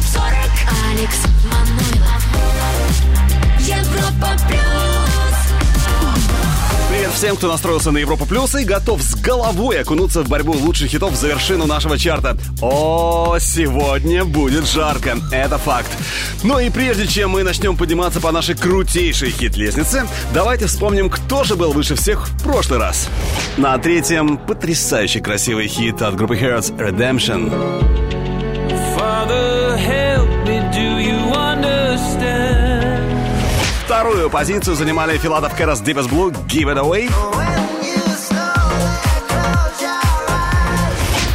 топ 40 Алекс Манойлов Европа плюс Привет всем, кто настроился на Европу Плюс и готов с головой окунуться в борьбу лучших хитов за вершину нашего чарта. О, сегодня будет жарко, это факт. Ну и прежде чем мы начнем подниматься по нашей крутейшей хит-лестнице, давайте вспомним, кто же был выше всех в прошлый раз. На третьем потрясающий красивый хит от группы Hearts Redemption. Вторую позицию занимали Филадов Кэрос Deepest Blue Give It Away.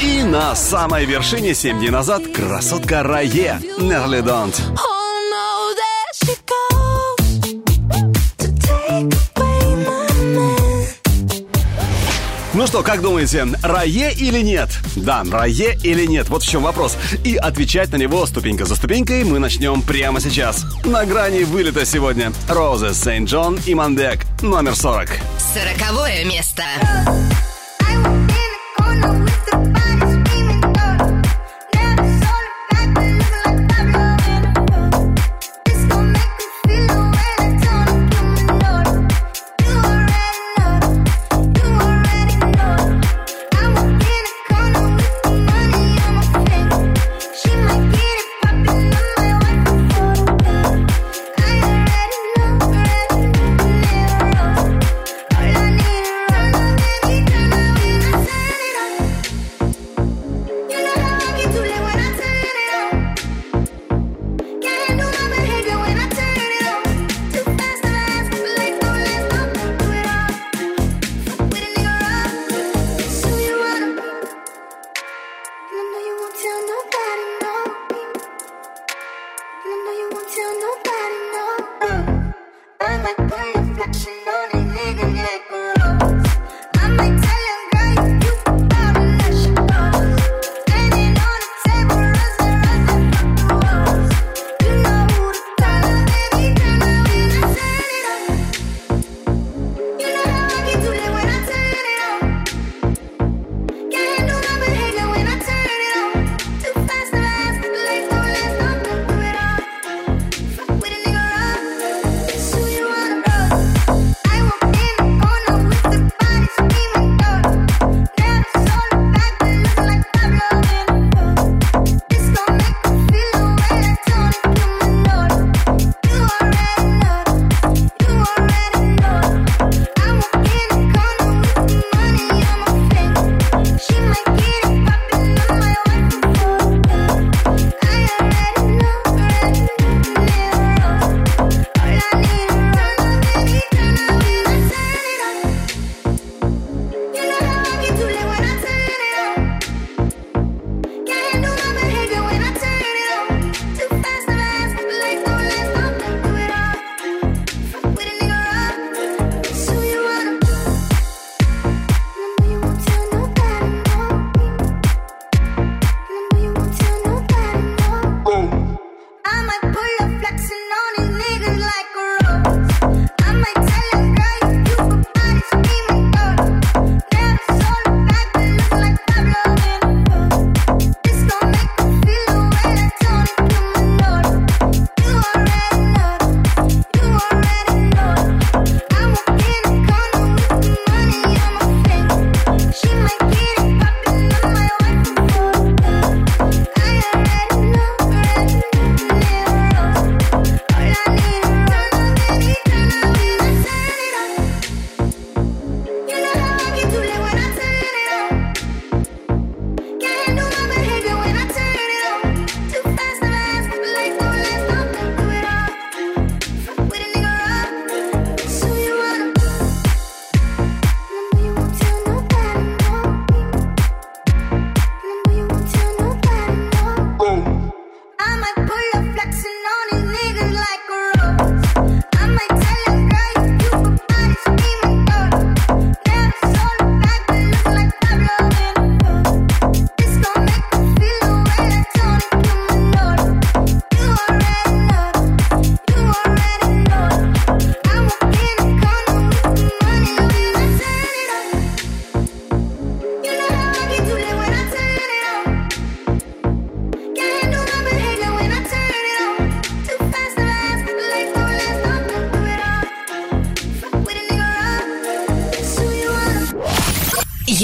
И на самой вершине 7 дней назад красотка Рае Nearly Don't. Ну что, как думаете, Рае или нет? Да, Рае или нет? Вот в чем вопрос. И отвечать на него ступенька за ступенькой мы начнем прямо сейчас. На грани вылета сегодня. Розы, Сейнт Джон и Мандек. Номер 40. Сороковое место. I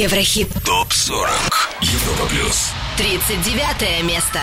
Еврохит. ТОП-40 Европа Плюс 39 место.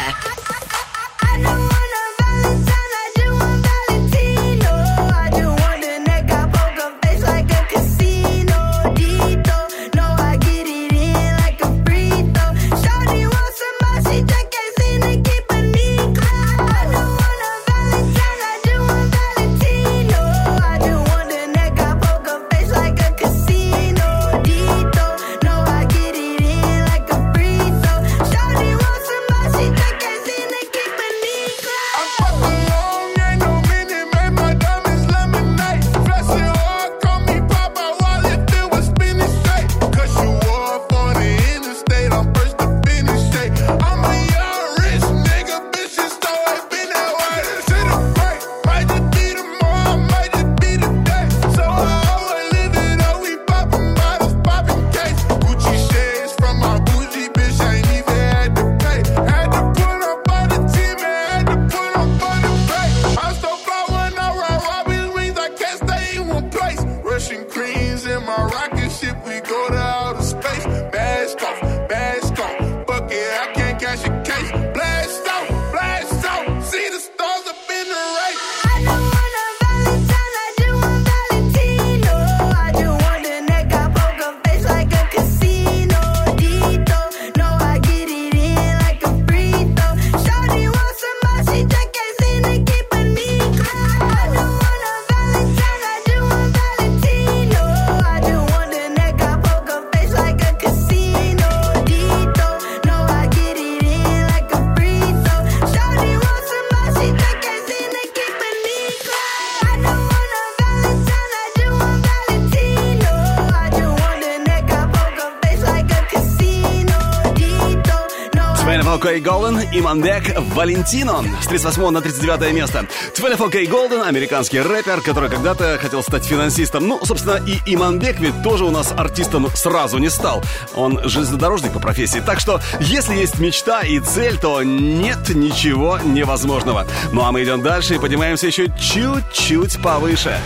И Мандек Валентино с 38 на 39 место. 24K Golden, американский рэпер, который когда-то хотел стать финансистом. Ну, собственно, и Иманбек ведь тоже у нас артистом сразу не стал. Он железнодорожник по профессии. Так что, если есть мечта и цель, то нет ничего невозможного. Ну а мы идем дальше и поднимаемся еще чуть-чуть повыше.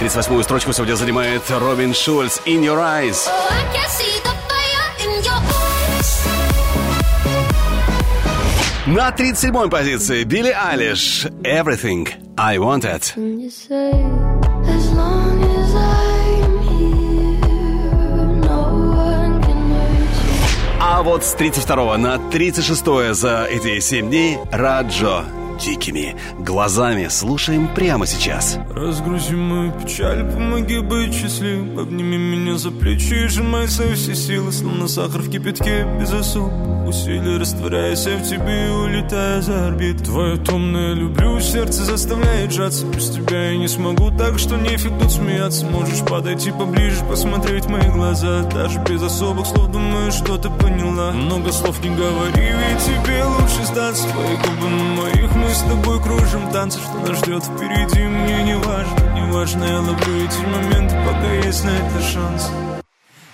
38-ю строчку сегодня занимает Робин Шульц «In Your Eyes». Oh, На 37-й позиции Билли Айлиш. «Everything I Wanted». А вот с 32 на 36 за эти 7 дней Раджо дикими. Глазами слушаем прямо сейчас. Разгрузи мою печаль, помоги быть счастливым. Обними меня за плечи и сжимай свои все силы Словно сахар в кипятке. Без особых усилий Растворяясь в тебе улетая за орбит Твое томное люблю, сердце заставляет сжаться. Без тебя я не смогу, так что нефиг тут смеяться. Можешь подойти поближе, посмотреть в мои глаза. Даже без особых слов, думаю, что ты поняла. Много слов не говори, ведь тебе лучше сдаться. Твои губы на моих, мы с тобой кружим танцы. Что нас ждет впереди, мне не важно. Не важно, я ловлю эти моменты, пока есть на это шанс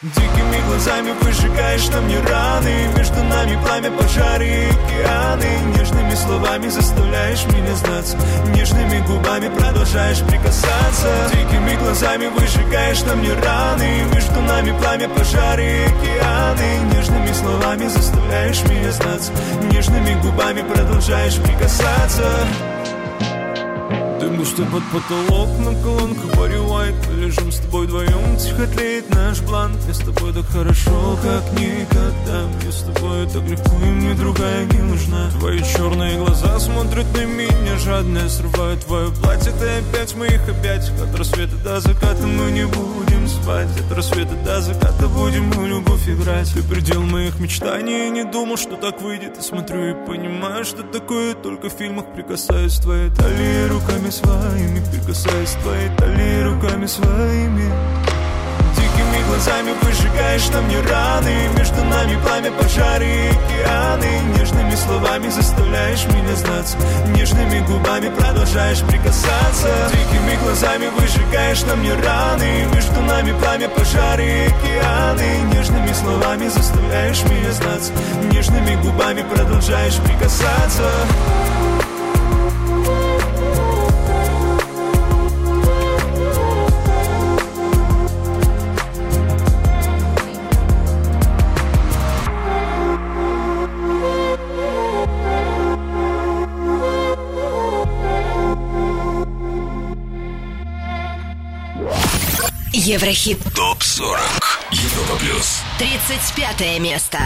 Дикими глазами выжигаешь на мне раны. Между нами пламя, пожары океаны. Нежными словами заставляешь меня сдаться Нежными губами продолжаешь прикасаться. Дикими глазами выжигаешь на мне раны. Между нами пламя, пожары океаны. Нежными словами заставляешь меня сдаться Нежными губами продолжаешь прикасаться Дым густой под потолок на колонках Барри Уайт лежим с тобой вдвоем Тихо тлеет наш план. Мне с тобой так хорошо, как никогда. Мне с тобой так легко и мне другая не нужна. Твои черные глаза смотрят на меня Жадно срывают твое платье. Ты опять в моих объятиях. От рассвета до заката мы не будем спать. От рассвета до заката будем мы любовь играть. Ты предел моих мечтаний Я не думал, что так выйдет. И смотрю и понимаю, что такое только в фильмах Прикасаюсь. К твоей талии руками своими Прикасаюсь к твоей талии руками своими. Дикими глазами выжигаешь на мне раны Между нами пламя, пожары и океаны. Нежными словами заставляешь меня сдаться Нежными губами продолжаешь прикасаться. Дикими глазами выжигаешь на мне раны Между нами пламя, пожары и океаны. Нежными словами заставляешь меня сдаться Нежными губами продолжаешь прикасаться Еврохит. Топ-40. Европа плюс. 35 место.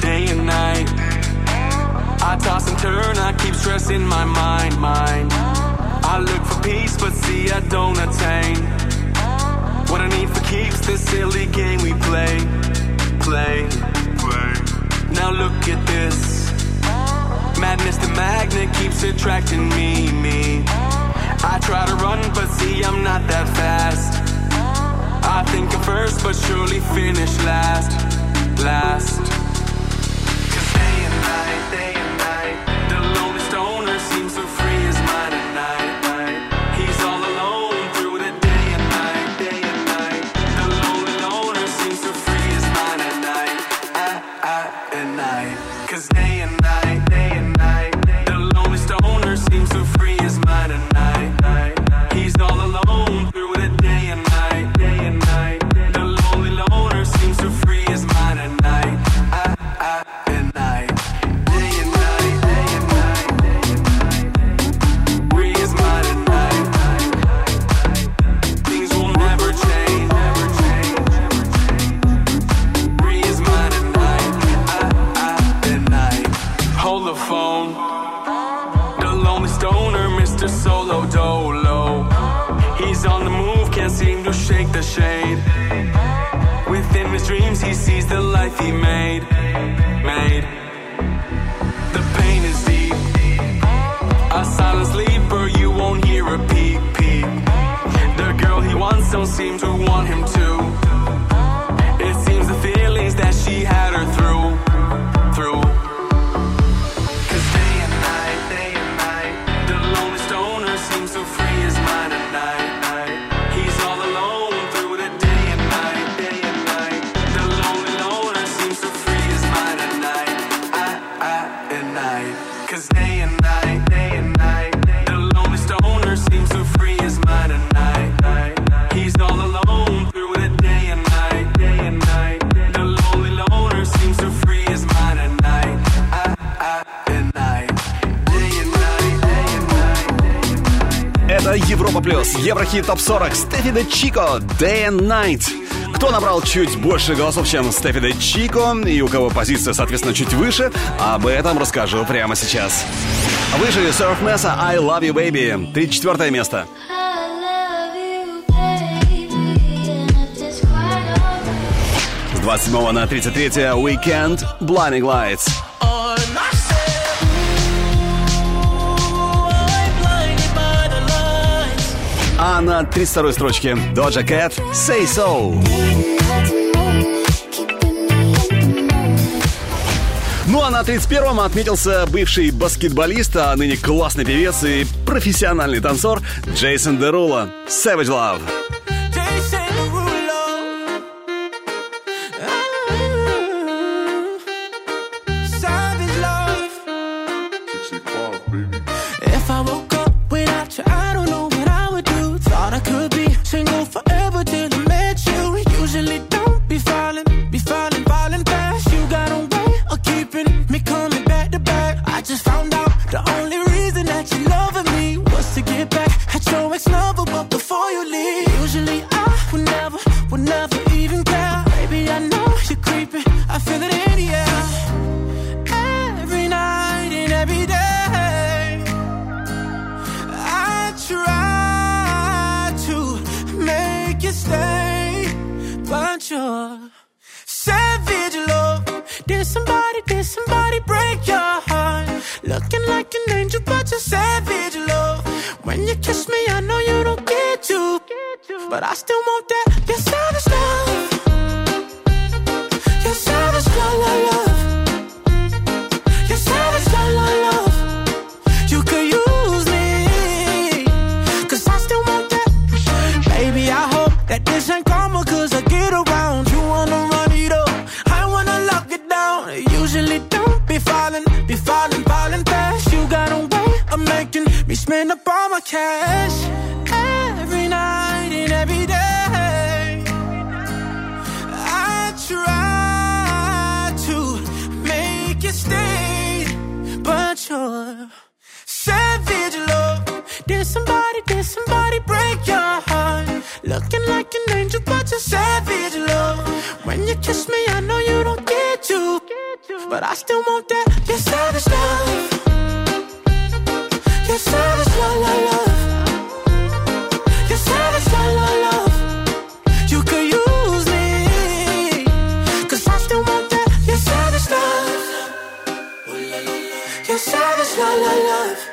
Day and night. I toss and turn, I keep stressing my mind, mind. I look for peace, but see I don't attain. What I need for keeps this silly game we play, play, play. Now look at this. Madness the magnet keeps attracting me, me. I try to run, but see, I'm not that fast. I think I'm first, but surely finish last, last. seem to want him to Еврохит Топ 40 Стефи Де Чико Day and Night. Кто набрал чуть больше голосов, чем Стефи Де Чико, и у кого позиция, соответственно, чуть выше, об этом расскажу прямо сейчас. Выше Surf Mesa I Love You Baby, 34 место. С 27 на 33 Weekend Blinding Lights. А на 32-й строчке Doja Cat, «Say So». Ну а на 31-м отметился бывший баскетболист, а ныне классный певец и профессиональный танцор Джейсон Дерула «Savage Love». such a savage love. When you kiss me, I know you don't get you. But I still want that. Your savage love. Your savage love, love, love. Your savage love, love, love. You could use me. Cause I still want that. Your savage love. Your savage love, love, love.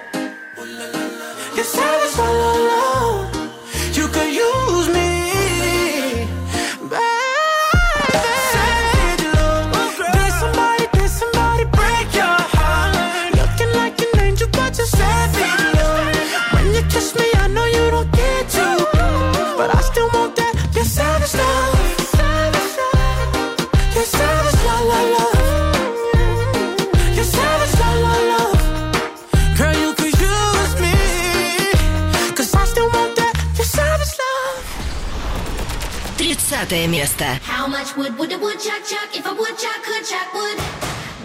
Deje mjesta. How much wood would a woodchuck chuck if a woodchuck could chuck wood?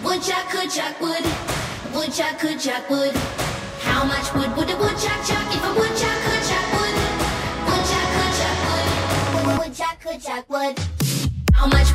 Woodchuck could chuck wood. Woodchuck could chuck wood. How much wood would a woodchuck chuck if a woodchuck could chuck wood? Woodchuck could chuck wood. Woodchuck could chuck wood. How much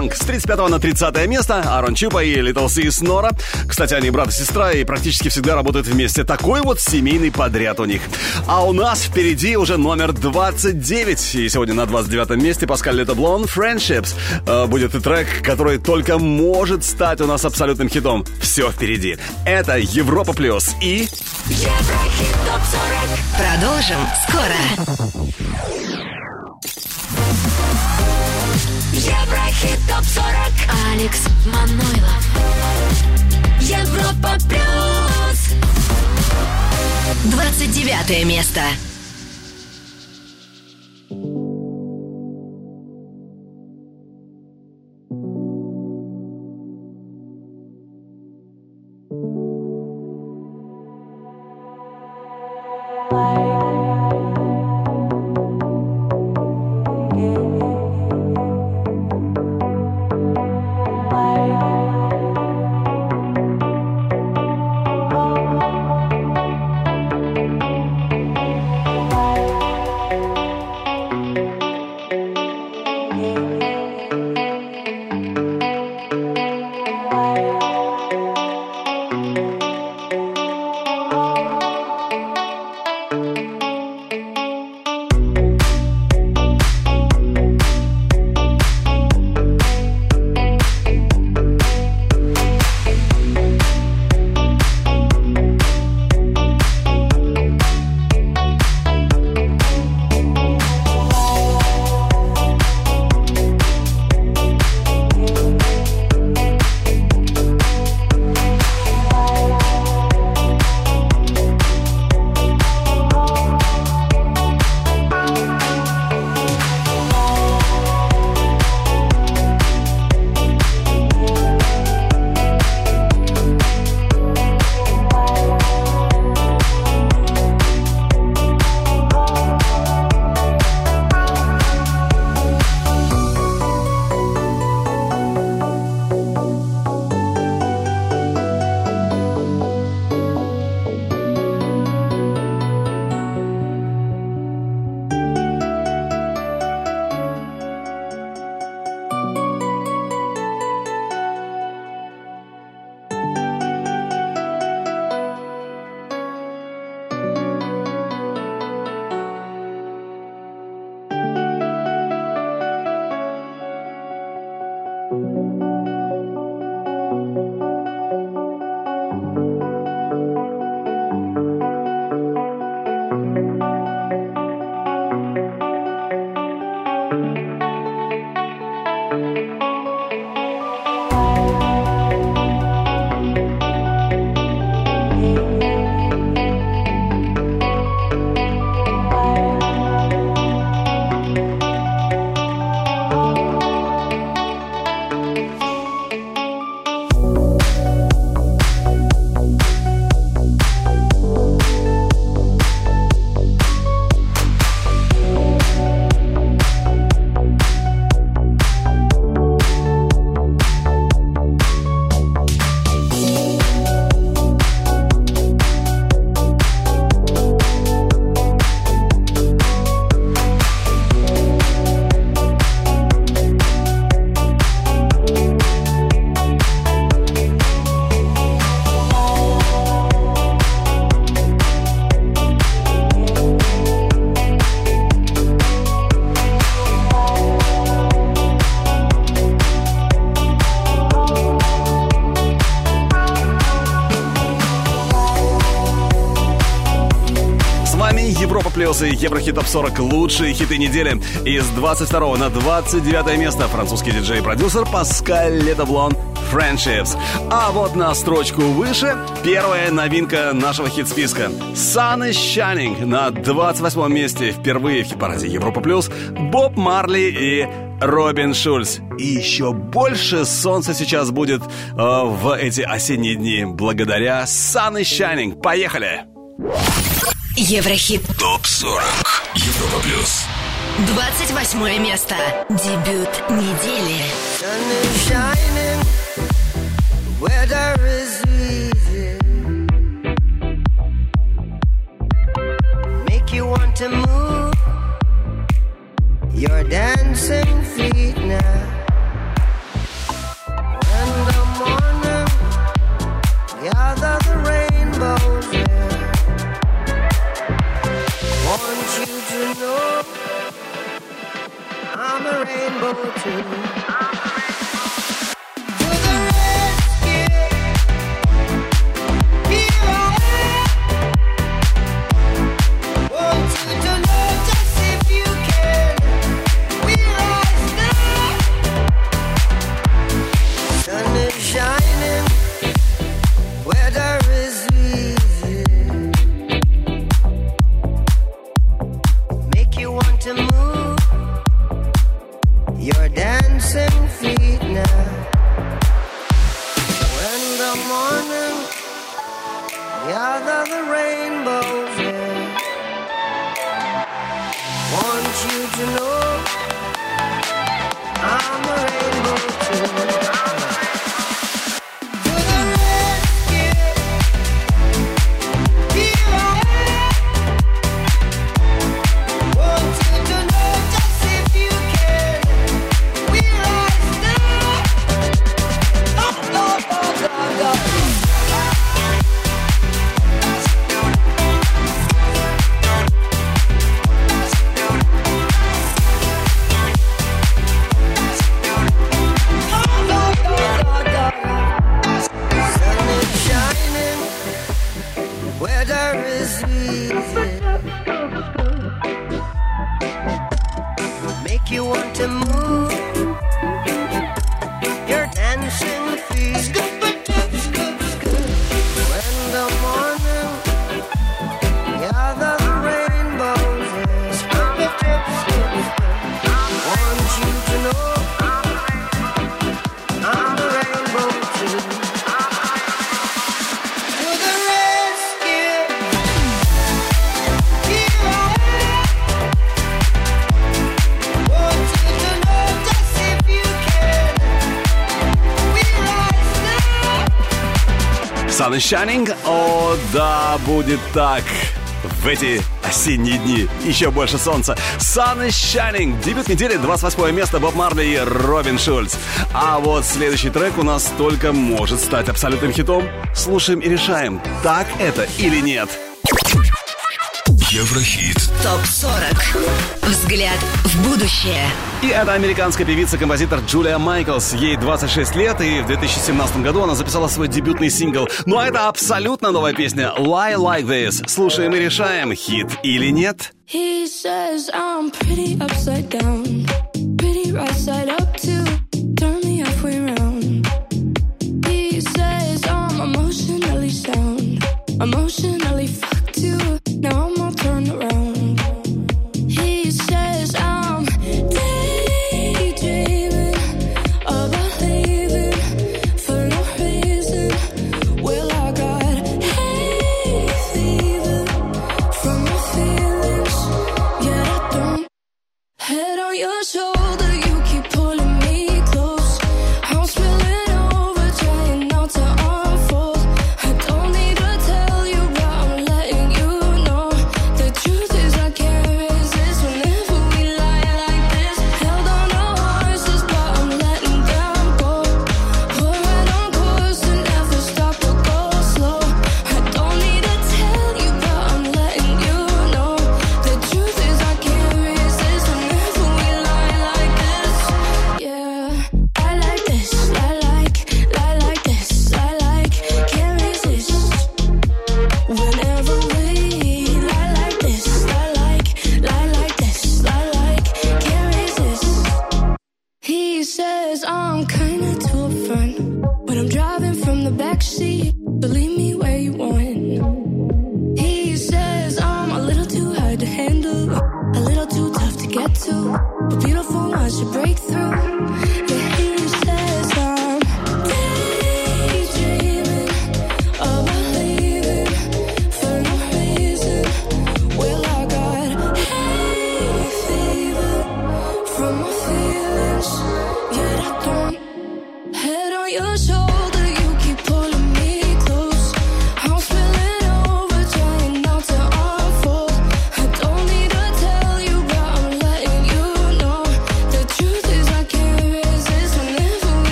Фанк с 35 на 30 место, Арон Чупа и Литл из Нора. Кстати, они брат и сестра и практически всегда работают вместе. Такой вот семейный подряд у них. А у нас впереди уже номер 29. И сегодня на 29 месте Паскаль Летаблон «Friendships». Э, будет и трек, который только может стать у нас абсолютным хитом. Все впереди. Это Европа Плюс и... Еврохит ТОП-40 Продолжим скоро. Еврохит ТОП-40 Алекс Манойлов. Европа Плюс. 29 место. Еврохит Топ 40 лучшие хиты недели. Из 22 на 29 место французский диджей и продюсер Паскаль Ледоблон Friendships. А вот на строчку выше первая новинка нашего хит-списка. Sun is Shining на 28 месте впервые в хит-параде Европа Плюс Боб Марли и Робин Шульц. И еще больше солнца сейчас будет э, в эти осенние дни благодаря Sun is Shining. Поехали! Еврохит. ТОП 40. Европа плюс. 28 место. Дебют недели. Sun is shining, weather is easy. Morning. Gather the rainbows Sun is Shining? О, да, будет так. В эти осенние дни еще больше солнца. Sun is Shining. Дебют недели, 28 место Боб Марли и Робин Шульц. А вот следующий трек у нас только может стать абсолютным хитом. Слушаем и решаем, так это или нет. Еврохит. ТОП 40. Взгляд в будущее. И это американская певица-композитор Джулия Майклс. Ей 26 лет, и в 2017 году она записала свой дебютный сингл. Ну а это абсолютно новая песня «Lie Like This». Слушаем и решаем, хит или нет. He says I'm pretty upside down,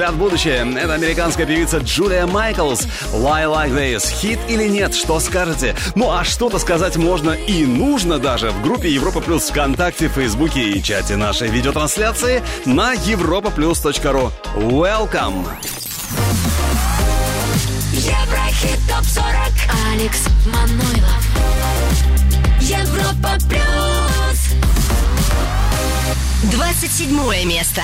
«Взгляд в будущее». Это американская певица Джулия Майклс. «Why Like This» — хит или нет, что скажете? Ну а что-то сказать можно и нужно даже в группе Европа Плюс ВКонтакте, Фейсбуке и чате нашей видеотрансляции на europaplus.ru. Welcome! Еврохит ТОП-40 Алекс Манойлов Европа Плюс 27 место.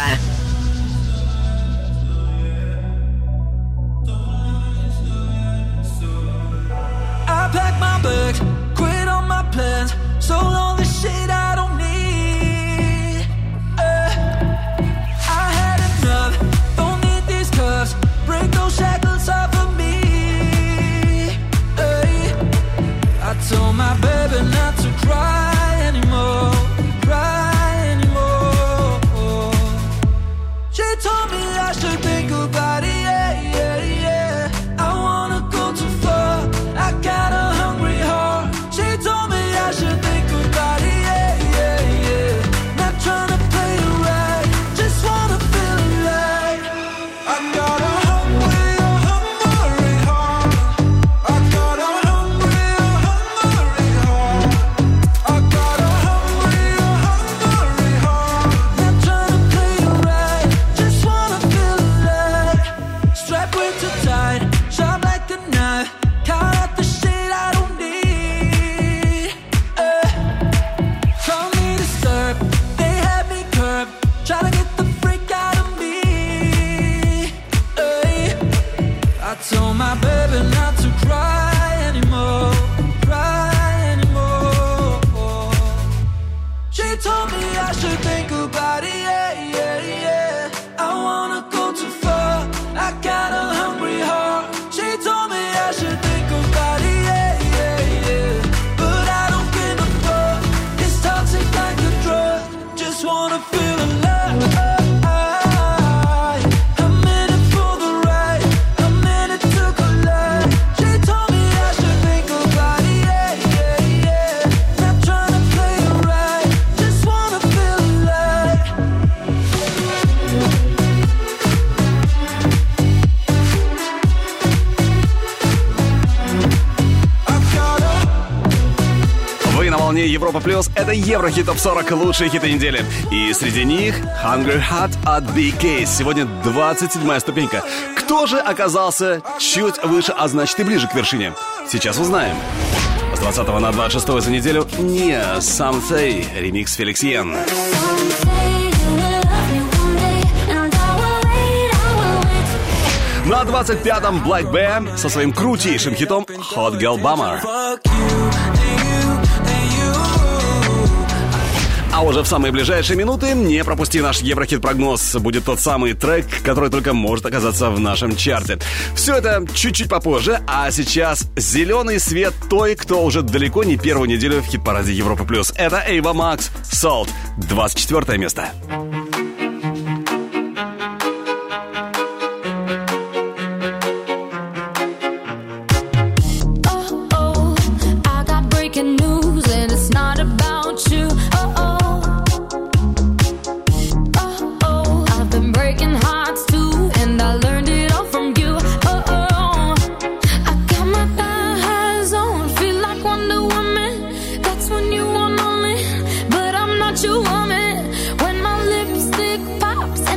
Еврохит Топ 40 лучшие хиты недели. И среди них "Hunger Heart от BK. Сегодня 27 ступенька. Кто же оказался чуть выше, а значит и ближе к вершине? Сейчас узнаем. С 20 на 26 за неделю не Самсей, ремикс Феликс Йен. На 25-м Black Bear со своим крутейшим хитом Hot Girl Bummer. А уже в самые ближайшие минуты не пропусти наш Еврохит-прогноз. Будет тот самый трек, который только может оказаться в нашем чарте. Все это чуть-чуть попозже, а сейчас зеленый свет той, кто уже далеко не первую неделю в хит-параде Европы+. плюс. Это Эйва Макс, Salt, 24 место. and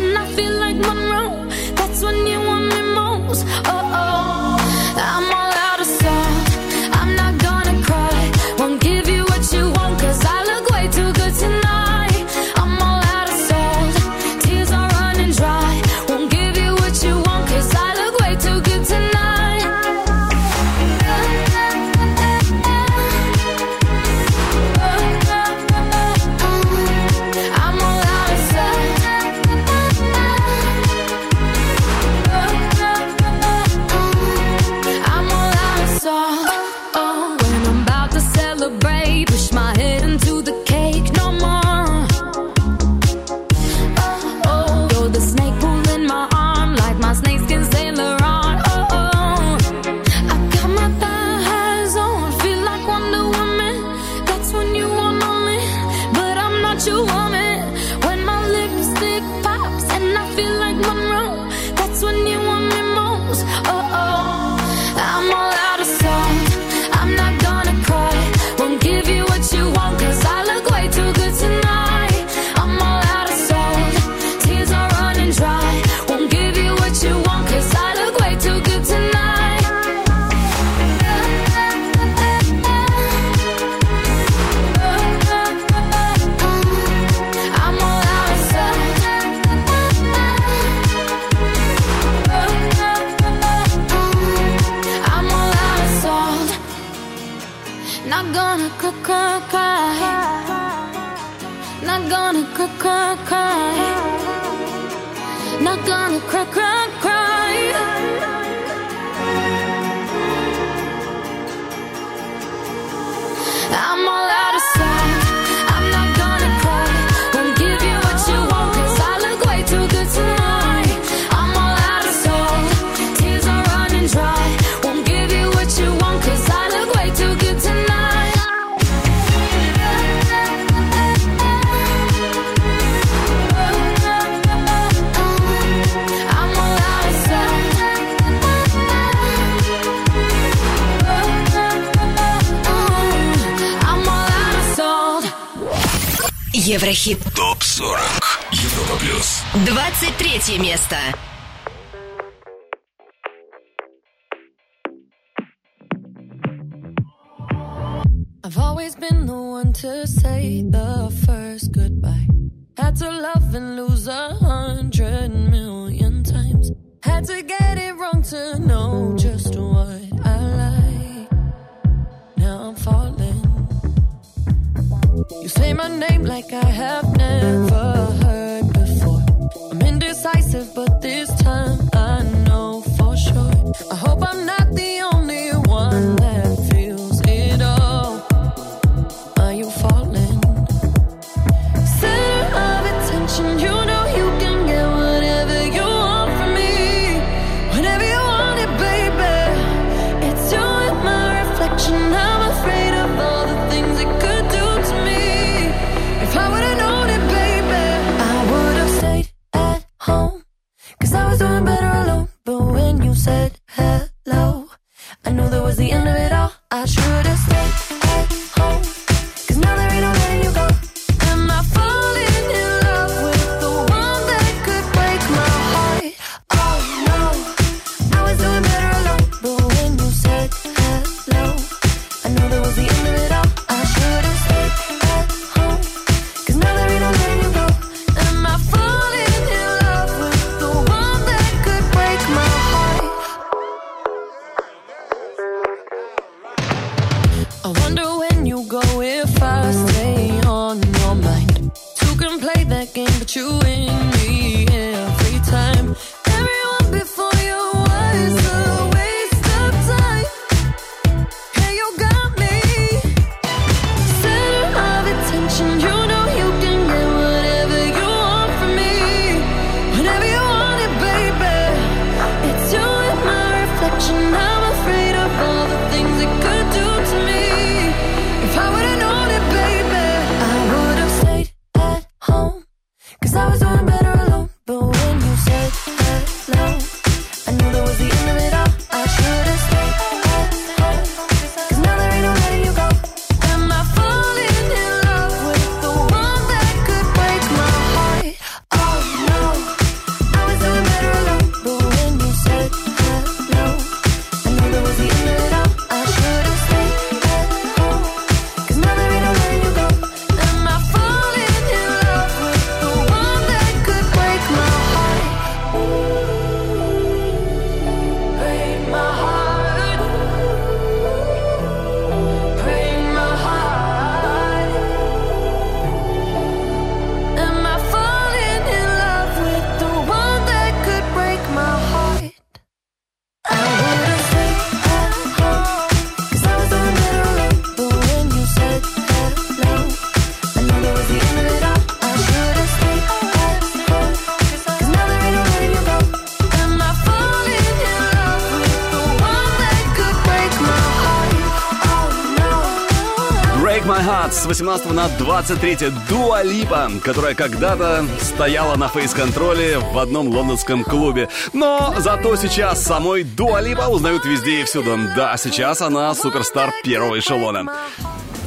18 на 23 Dua Lipa, которая когда-то стояла на фейс-контроле в одном лондонском клубе. Но зато сейчас самой Dua Lipa узнают везде и всюду. Да, а сейчас она суперстар первого эшелона.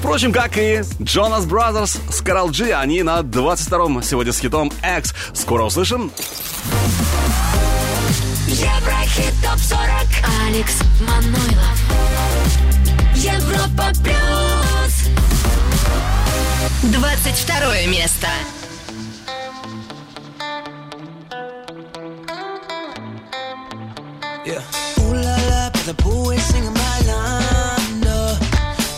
Впрочем, как и Jonas Brothers, с Karol G, они на 22-м сегодня с хитом X. Скоро услышим. Еврохит топ 40 Алекс Манойлов Европа плюс 22 место. Yeah. Ooh la la, but the boy singing my line. Uh,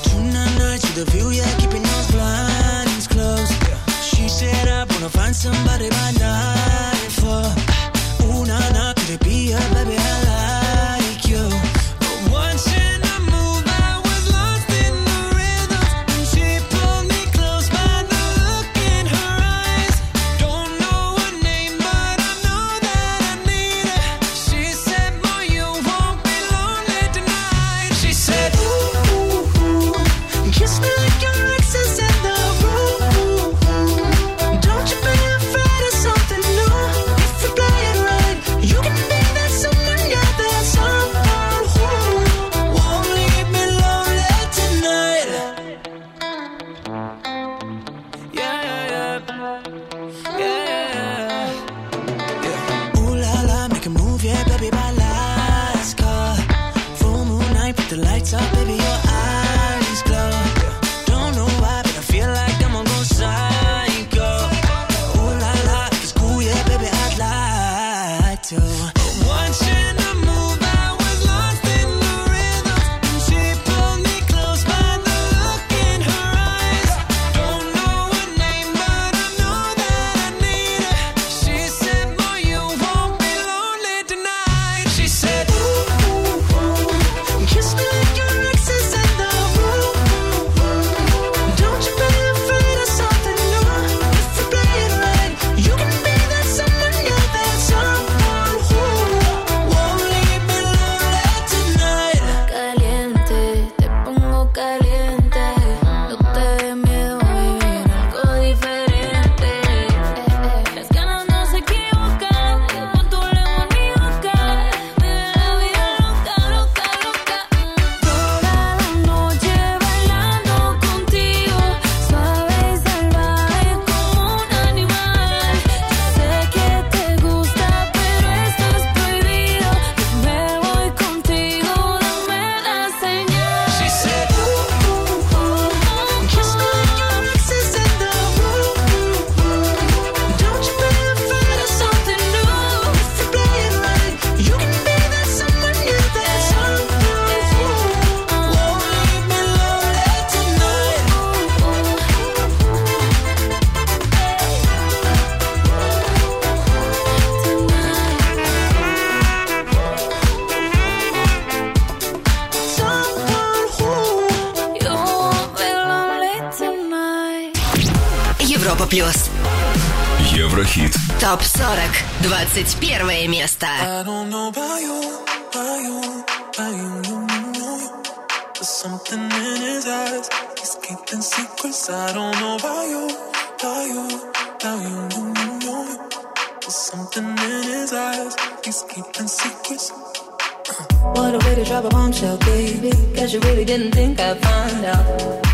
Tonight night to the view, yeah, keeping those blinds closed. Yeah. She said I wanna find somebody by nightfall. Uh, ooh na na, could it be her, baby? I lie. плюс. Еврохит. Топ 40. 21 место. Something in his eyes, he's keeping secrets. I don't know about you, about you, about you, you, you, you. There's something in his eyes, he's keeping secrets. What a way to drop a bombshell, baby. Guess you really didn't think I'd find out.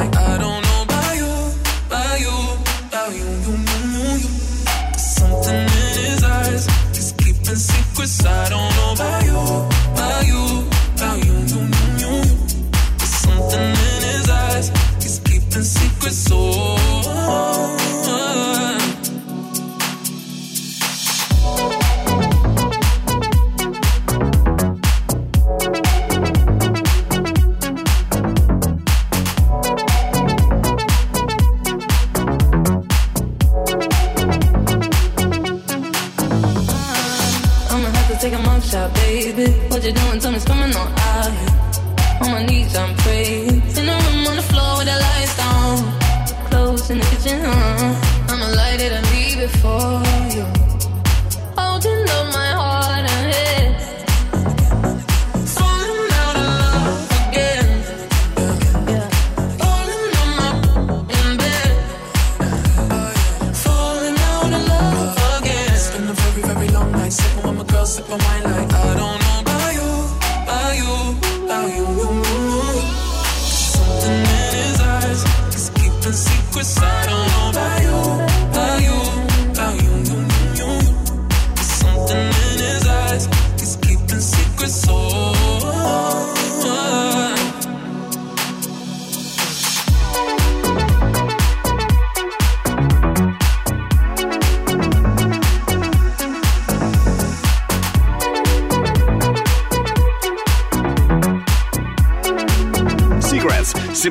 cause I don't it's coming on out. On my knees, I'm praying. In the room on the floor with the lights down. Clothes in the kitchen, uh. I'ma light it and leave it for you. Holding up my heart and head. Out of love suicide.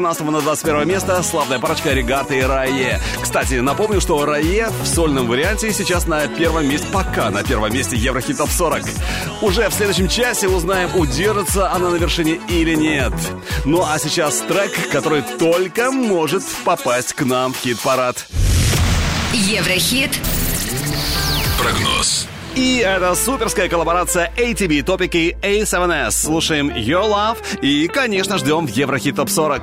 17 на 21 место славная парочка Регарта и Рае. Кстати, напомню, что Рае в сольном варианте сейчас на первом месте, пока на первом месте Еврохит Топ 40. Уже в следующем часе узнаем, удержится она на вершине или нет. Ну а сейчас трек, который только может попасть к нам в хит-парад. Еврохит. Прогноз. И это суперская коллаборация ATB Topic и A7S. Слушаем Your Love и, конечно, ждем в Еврохит Топ 40.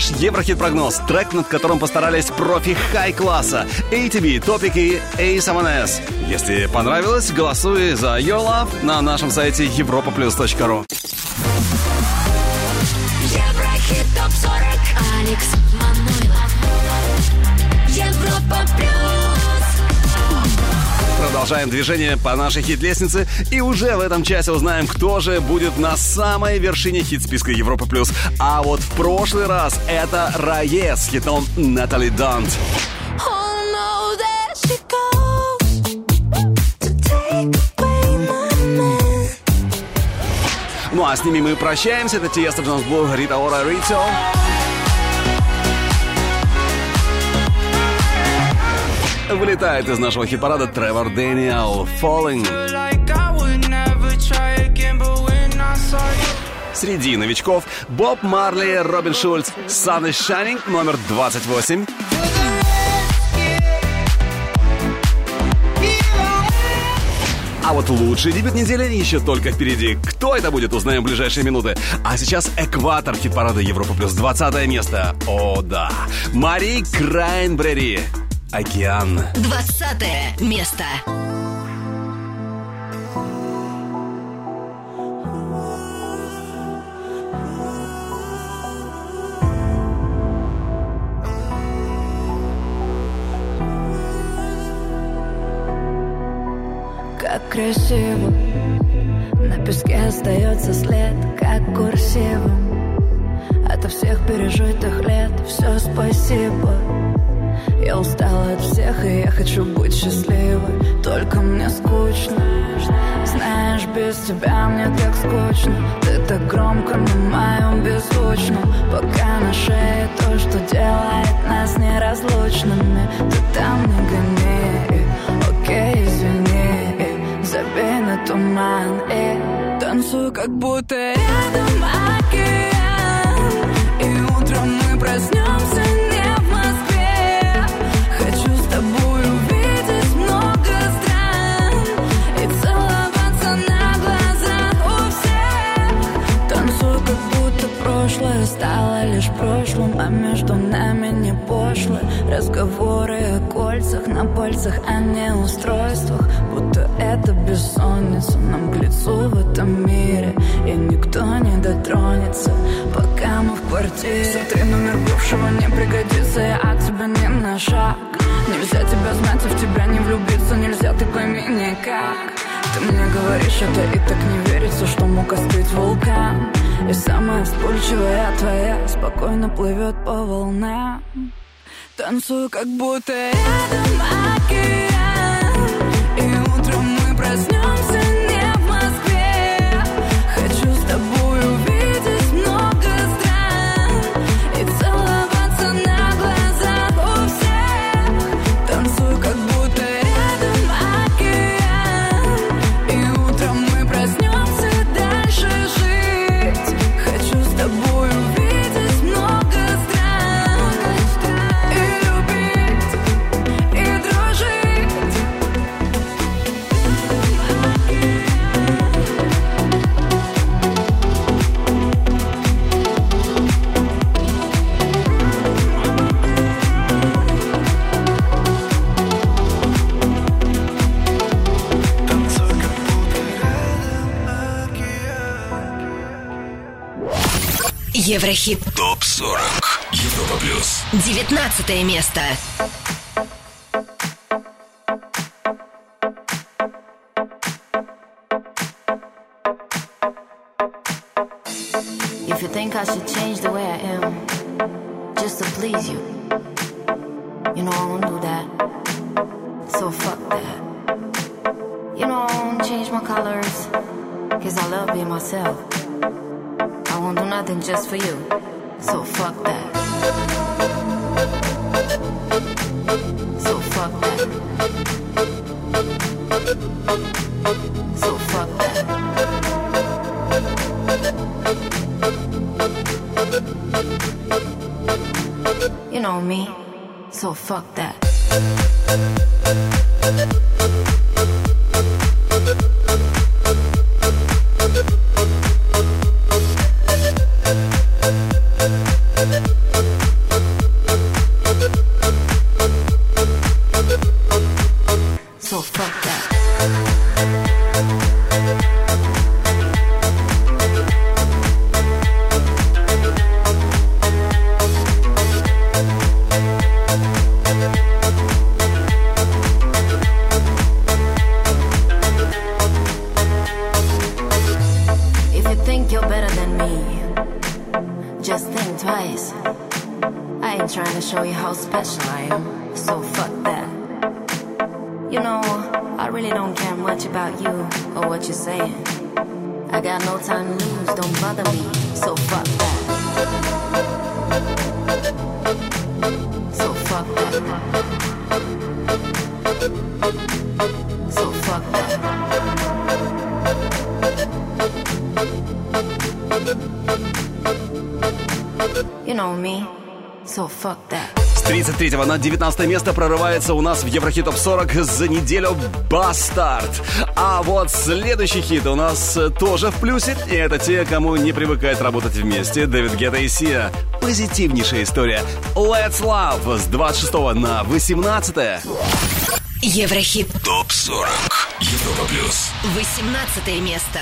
Наш Еврохит-прогноз, трек, над которым постарались профи хай-класса. ATB, Topic и A7S. Если понравилось, голосуй за Your Love на нашем сайте europaplus.ru. Еврохит топ 40 Алекс Европа плюс Продолжаем движение по нашей хит-лестнице и уже в этом часе узнаем, кто же будет на самой вершине хит-списка Европы+. плюс. А вот в прошлый раз это Рае с хитом Натали Дант. Oh no, man. а с ними мы прощаемся. Это Тиеста Джонс Блу, Рита Ора Ритио. Вылетает из нашего хит-парада Тревор Дэниел «Falling». Среди новичков Боб Марли, Робин Шульц, Sun is Shining, номер 28. А вот лучший дебют недели еще только впереди. Кто это будет, узнаем в ближайшие минуты. А сейчас экватор хит-парада Европа плюс 20 место. О, да. Мари Крайнбрери. Океан. Двадцатое место. Как красиво На песке остается след Как курсивом Ото всех пережитых лет Все спасибо Я устала от всех И я хочу быть счастливой. Только мне скучно. Знаешь, без тебя мне так скучно. Ты так громко на моем беззвучном Пока на шее то, что делает нас неразлучными. Ты там не гони. Окей, извини. Забей на туман. И танцую, как будто рядом. океан А между нами не пошло Разговоры о кольцах на пальцах, а не устройствах. Будто это бессонница нам к лицу в этом мире И никто не дотронется, пока мы в квартире. Смотри, номер бывшего не пригодится, я от тебя не на шаг. Нельзя тебя знать и в тебя не влюбиться Нельзя, ты пойми никак. Ты мне говоришь это и так не верится Что мог остыть вулкан И самая вспыльчивая твоя Спокойно плывет по волнам. Танцую, как будто рядом океан. И утром мы проснемся Еврохит. ТОП-40. Европа плюс. Девятнадцатое место. место прорывается у нас в Еврохит Топ 40 за неделю Бастард. А вот следующий хит у нас тоже в плюсе. И это те, кому не привыкает работать вместе. Дэвид Гетта и Сия. Позитивнейшая история. Let's Love с 26 на 18. Еврохит. Топ 40. Европа плюс. 18 место.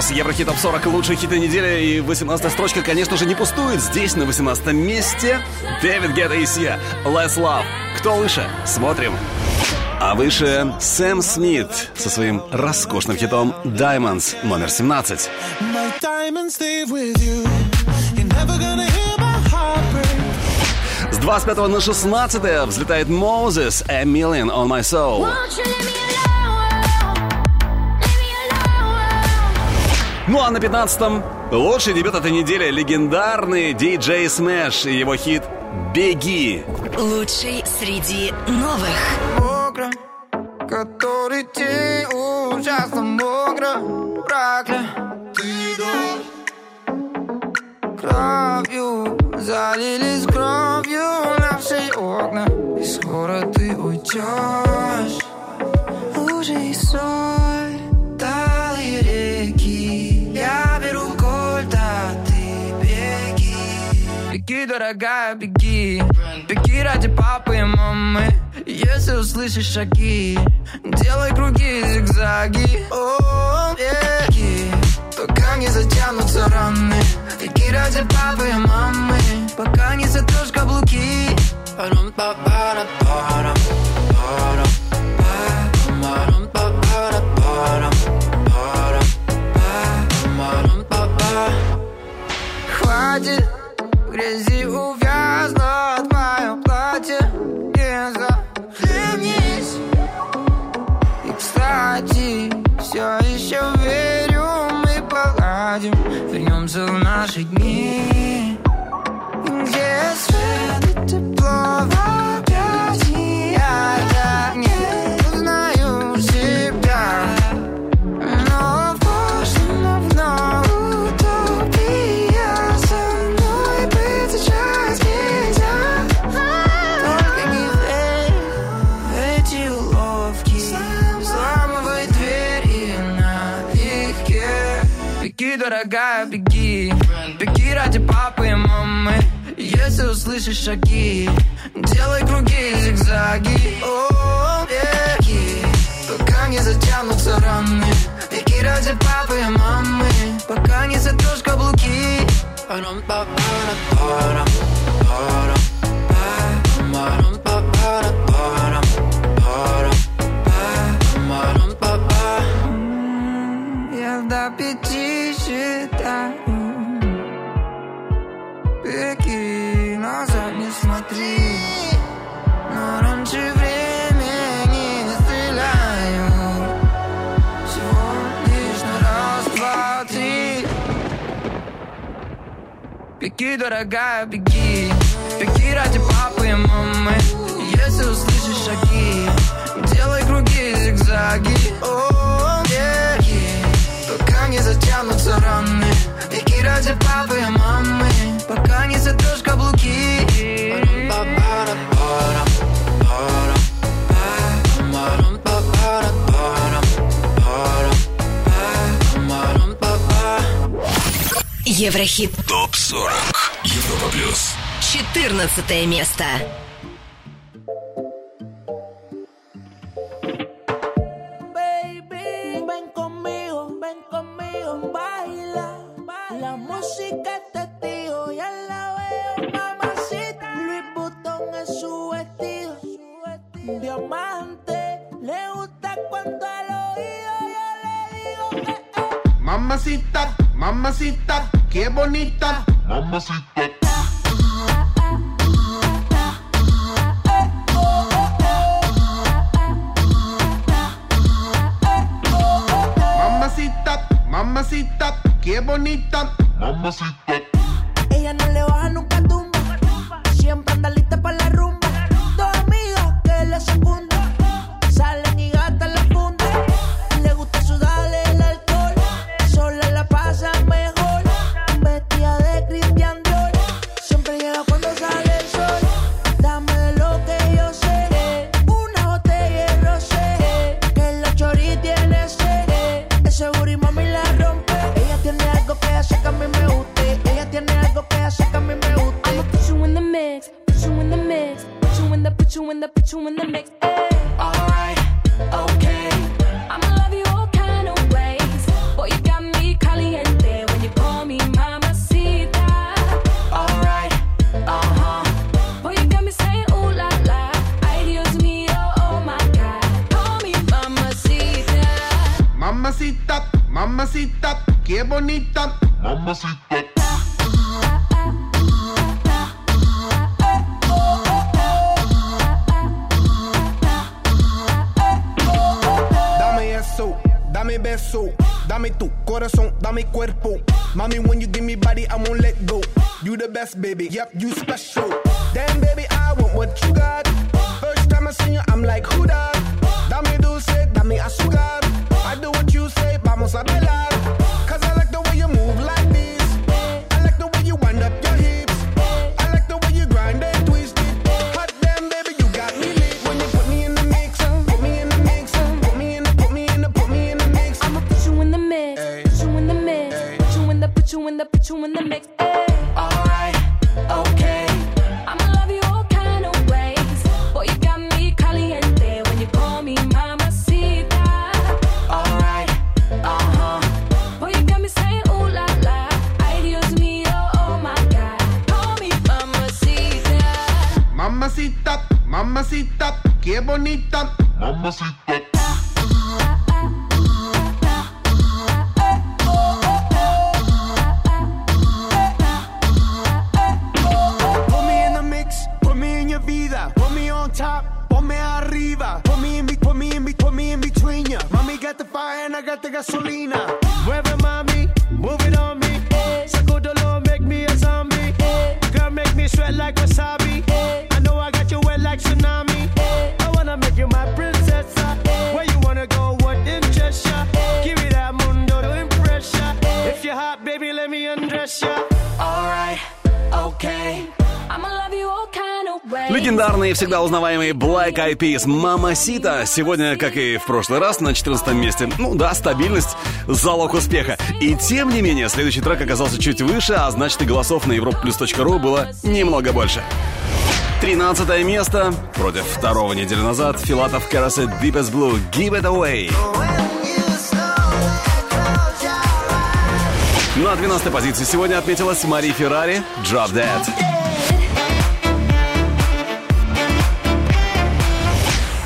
Windows. Еврохит Топ 40 лучшие хиты недели. И 18 строчка, конечно же, не пустует. Здесь на 18 месте Дэвид Гетта и Сия. Less Love. Кто выше? Смотрим. А выше Сэм Смит со своим роскошным хитом Diamonds номер 17. С 25 на 16 взлетает Moses, A Million on My Soul. Won't you let me alone? Ну а на 15-м лучший дебют этой недели легендарный диджей Smash и его хит «Беги». Лучший среди новых. Мокро, который ты ужасно мокро, прокля, ты дождь. Кровью залились кровью наши окна, и скоро ты уйдешь. Лужи и соль. дорогая, беги. Беги ради папы и мамы. Если услышишь шаги Делай круги и зигзаги. О, беги. Пока не затянутся раны. Беги ради папы и мамы. Пока не сотрешь каблуки. Парам-па-пара-парам Парам-па-пара-парам Хватит. В грязи увязла моего платья Не захлебнись И, кстати, все еще верю Мы поладим, вернемся в наши дни Где свет и тепло дорогая, беги. Беги ради папы и мамы. Если услышишь шаги Делай круги и зигзаги. О, беги. Пока не затянутся раны. Беги ради папы и мамы. Пока не сотрешь каблуки. До пяти читаю Беги назад, не смотри. Но раньше времени стреляю. Всего лишь на раз, два, три. Беги, дорогая, беги. Беги ради папы и мамы. Если услышишь шаги Делай круги, и зигзаги, о остаются раны Беги ради папы и мамы Пока не затрешь каблуки Еврохит. Топ 40. Европа плюс. 14 место. messy. put you in the, put you in the mix. Hey. Alright, okay. I'ma love you all kind of ways. Boy, you got me caliente when you call me mamacita. Alright, uh. Boy, you got me saying ooh la la. Ay, oh, oh my god. Call me mamacita. Mamacita, mamacita, qué bonita. Mamacita. Gasolina. Легендарный и всегда узнаваемый Black Eyed Peas Мама Сита сегодня, как и в прошлый раз, на 14 месте. Ну да, стабильность – залог успеха. И тем не менее, следующий трек оказался чуть выше, а значит и голосов на europlus.ru было немного больше. 13 место против второго неделю назад Филатов Карасе Deepest Blue Give It Away. На 12 позиции сегодня отметилась Мари Феррари Drop Dead.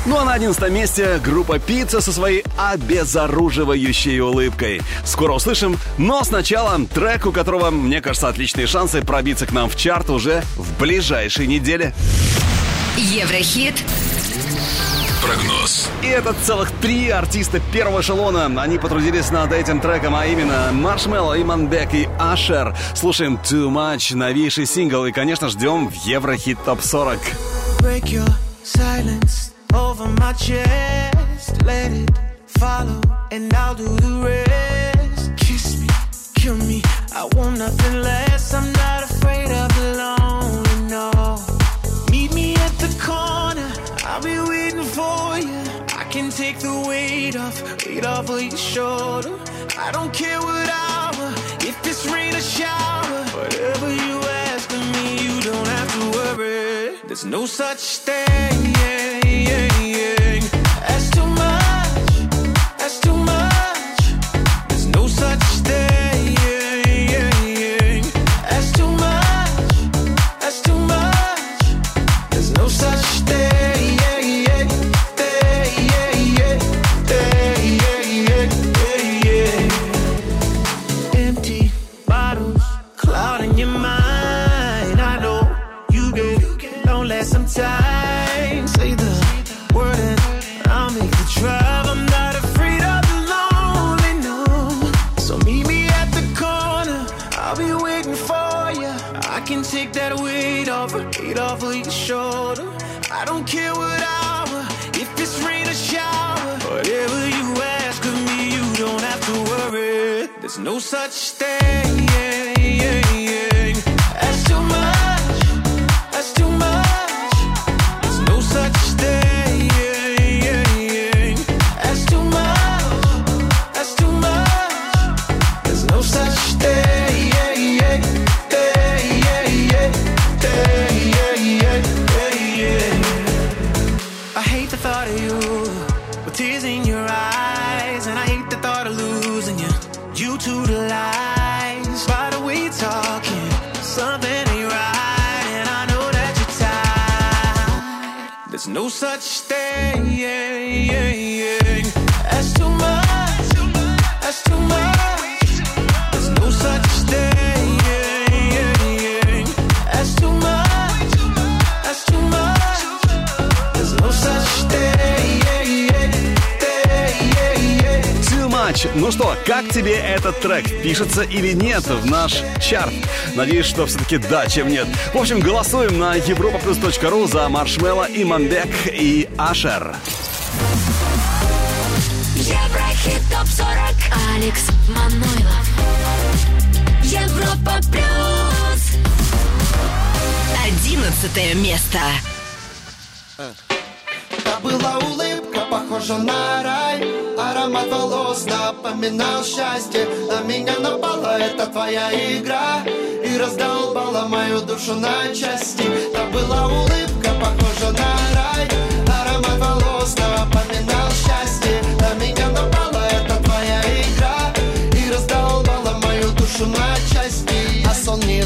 Ну а на 11 месте группа Пицца со своей обезоруживающей улыбкой. Скоро услышим, но сначала трек, у которого, мне кажется, отличные шансы пробиться к нам в чарт уже в ближайшей неделе. Еврохит. Прогноз. И это целых три артиста первого эшелона. Они потрудились над этим треком, а именно Маршмелло, Иманбек и Ашер. Слушаем Too Much, новейший сингл, и, конечно, ждем в Еврохит ТОП 40. break your silence over my chest. Let it follow, and I'll do the rest. Kiss me, kill me. I want nothing less. I'm not afraid of the lonely, no. Meet me at the corner. I'll be waiting for you. I can take the weight off, weight off of your shoulder. I don't care what hour, if it's rain or shower. Whatever you ask of me, you don't have to worry. There's no such thing. That's sometimes. Say the word and I'll make the drive. I'm not afraid of the lonely, no. So meet me at the corner. I'll be waiting for you. I can take that weight off, weight off of your shoulder. I don't care what hour, if it's rain or shower. Whatever you ask of me, you don't have to worry. There's no such thing. That's Too much. Ну что, как тебе этот трек? Пишется или нет в наш чарт? Надеюсь, что все-таки да, чем нет. В общем, голосуем на europaplus.ru за Маршмелло, Иманбек и Ашер. Еврохит топ 40 Алекс Манойлов Европа плюс Одиннадцатое место. Та была улыбка, похожа на рай Аромат волос напоминал счастье На меня напала эта твоя игра. И раздолбала мою душу на части. Та была улыбка, похожа на рай. Аромат волос напоминал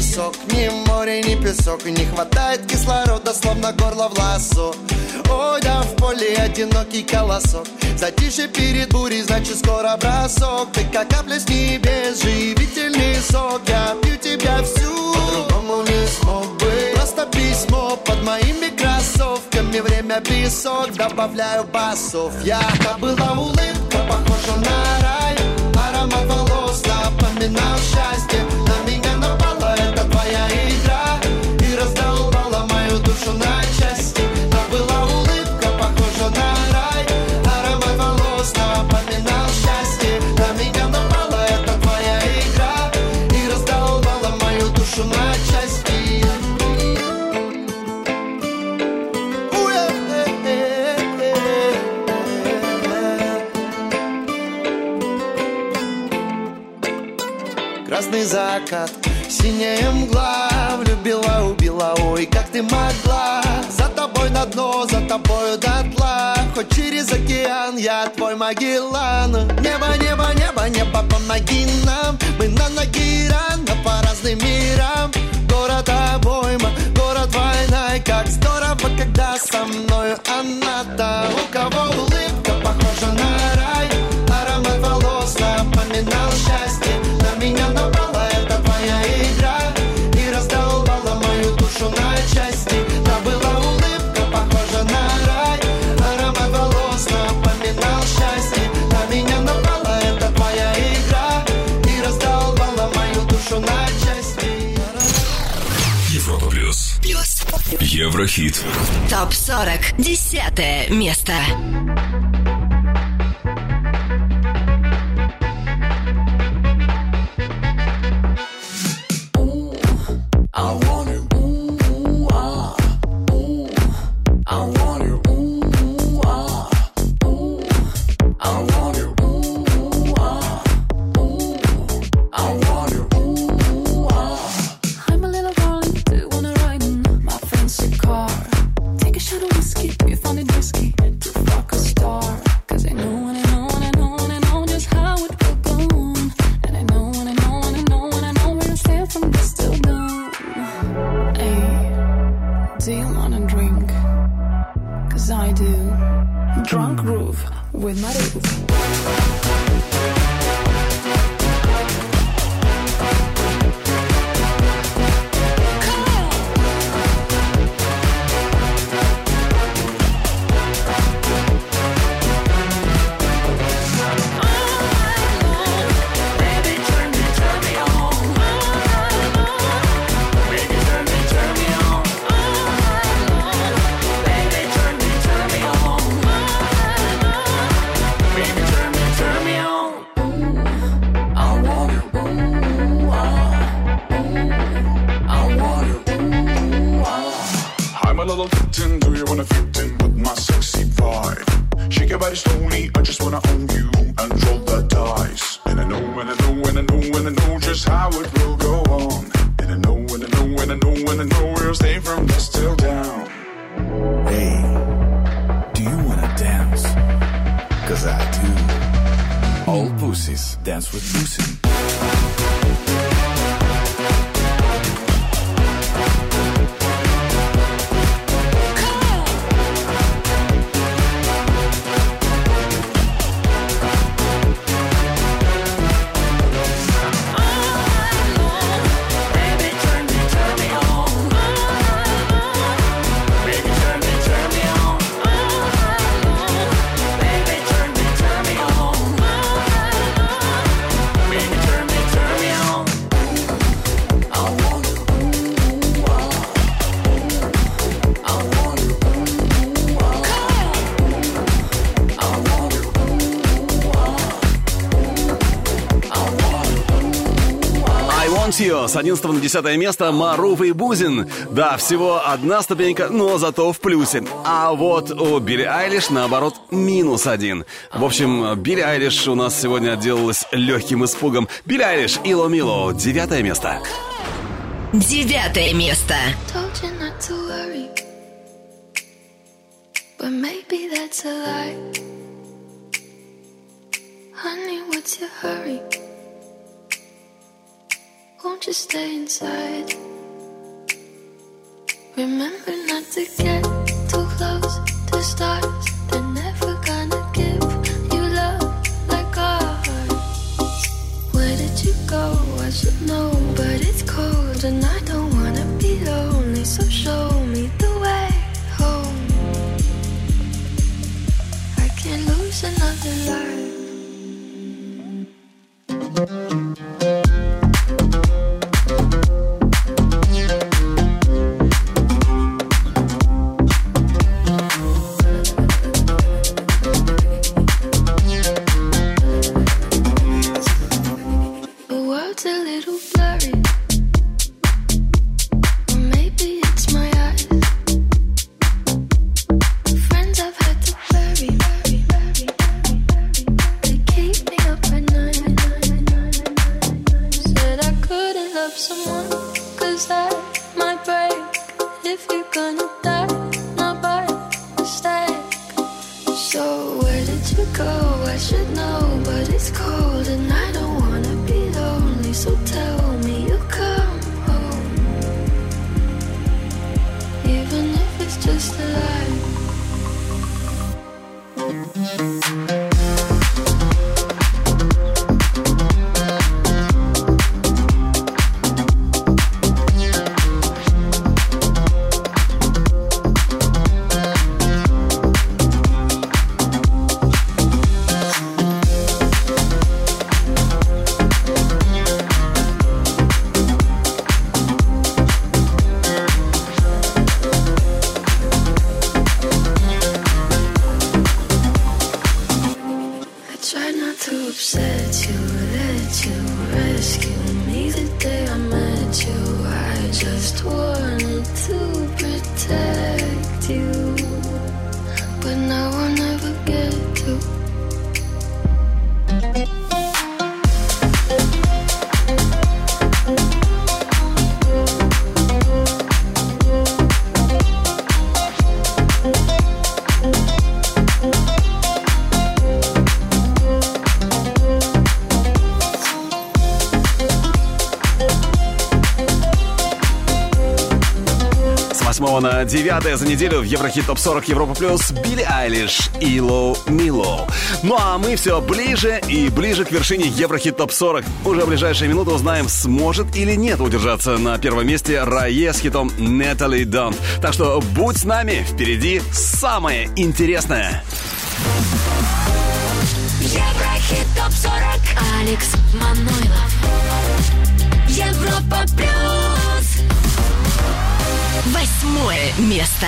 сон не сок, ни море, ни песок. Не хватает кислорода, словно горло в ласу Ой, да в поле одинокий колосок. Затишье перед бурей, значит скоро бросок. Ты как капля с небес, живительный сок. Я пью тебя всю, по-другому не смог бы. Просто письмо под моими кроссовками. Время песок, добавляю басов. Я была улыбка, похожа на рай. Аромат волос напоминал счастье Красный закат, синяя мгла Влюбила, убила, ой, как ты могла? За тобой на дно, за тобою дотла. Хоть через океан, я твой Магеллан Небо, небо, небо, небо, помоги нам. Мы на ноги рано по разным мирам. Город обойма, город война. И как здорово, когда со мною она-то У кого улыбка похожа на рай Аромат волос напоминал счастье На меня напала эта твоя игра И раздолбала мою душу на части Да была улыбка похожа на рай Аромат волос напоминал счастье На меня напала эта твоя игра И раздолбала мою душу на части Европа плюс. Плюс. Еврохит. Топ 40. Десятое место. С 11 на 10 место Маруф и Бузин. Да, всего одна ступенька, но зато в плюсе. А вот у Билли Айлиш, наоборот, минус один. В общем, Билли Айлиш у нас сегодня отделалась легким испугом. Билли Айлиш, Ило Мило, девятое место. Девятое место. But maybe that's a lie. Honey, what's your hurry? Won't you stay inside? Remember not to get too close to stars. They're never gonna give you love like ours. Where did you go? I should know, but it's cold and I don't wanna be lonely. So show me the way home. I can't lose another life. 8 на 9 за неделю в Еврохит Топ 40 Европа Плюс Билли Айлиш и Лоу Милоу. Ну а мы все ближе и ближе к вершине Еврохит Топ 40. Уже в ближайшие минуты узнаем, сможет или нет удержаться на первом месте Рае с хитом Natalie Don't. Так что будь с нами, впереди самое интересное. Еврохит ТОП-40 Алекс Манойлов Европа Плюс Восьмое место.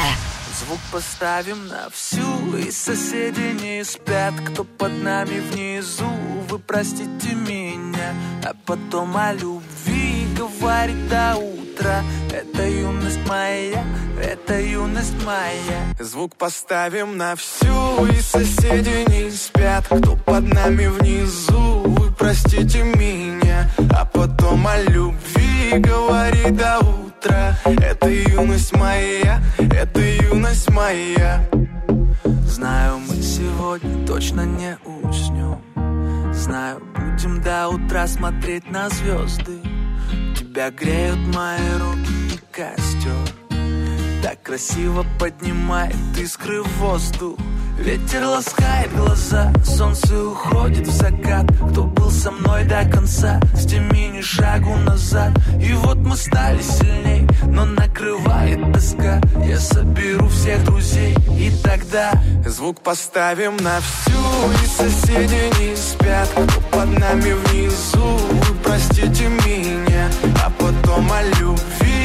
Звук поставим на всю И соседи не спят Кто под нами внизу Вы простите меня А потом о любви Говорит до утра. Это юность моя Это юность моя. Звук поставим на всю И соседи не спят. Кто под нами внизу Вы простите меня. А потом о любви Говори до утра. Это юность моя Это юность моя. Знаю, мы сегодня точно не уснем Знаю, будем до утра смотреть на звезды. Тебя греют мои руки и костер Так красиво поднимает искры в воздух Ветер ласкает глаза, солнце уходит в закат. Кто был со мной до конца, с теми ни шагу назад. И вот мы стали сильней, но накрывает тоска. Я соберу всех друзей, и тогда Звук поставим на всю. И соседи не спят Кто под нами внизу. Простите меня А потом о любви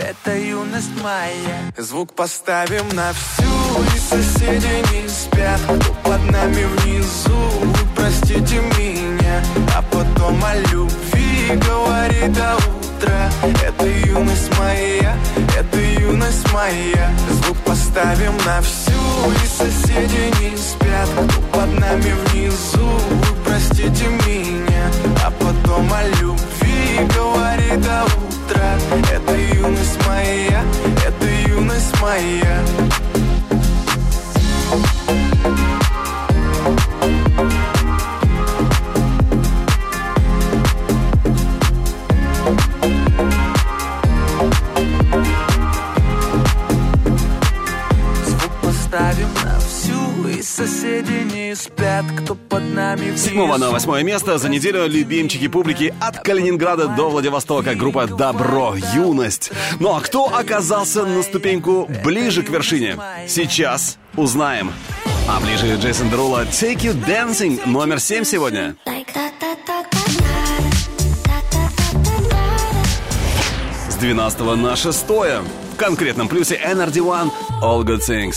Это юность моя. Звук поставим на всю И соседи не спят. Под нами внизу простите меня. А потом о любви Говори до утра. Это юность моя Это юность моя. Звук поставим на всю И соседи не спят. Под нами внизу простите меня. А потом о любви Говори до утра Это юность моя Это юность моя соседи не спят Кто под нами внизу 7 на 8 место за неделю любимчики публики от Калининграда до Владивостока. Группа «Добро. Юность». Ну а кто оказался на ступеньку ближе к вершине? Сейчас узнаем. А ближе Джейсон Дерула «Take You Dancing» номер 7 сегодня. С 12 на 6 в конкретном плюсе NRD1 «All Good Things».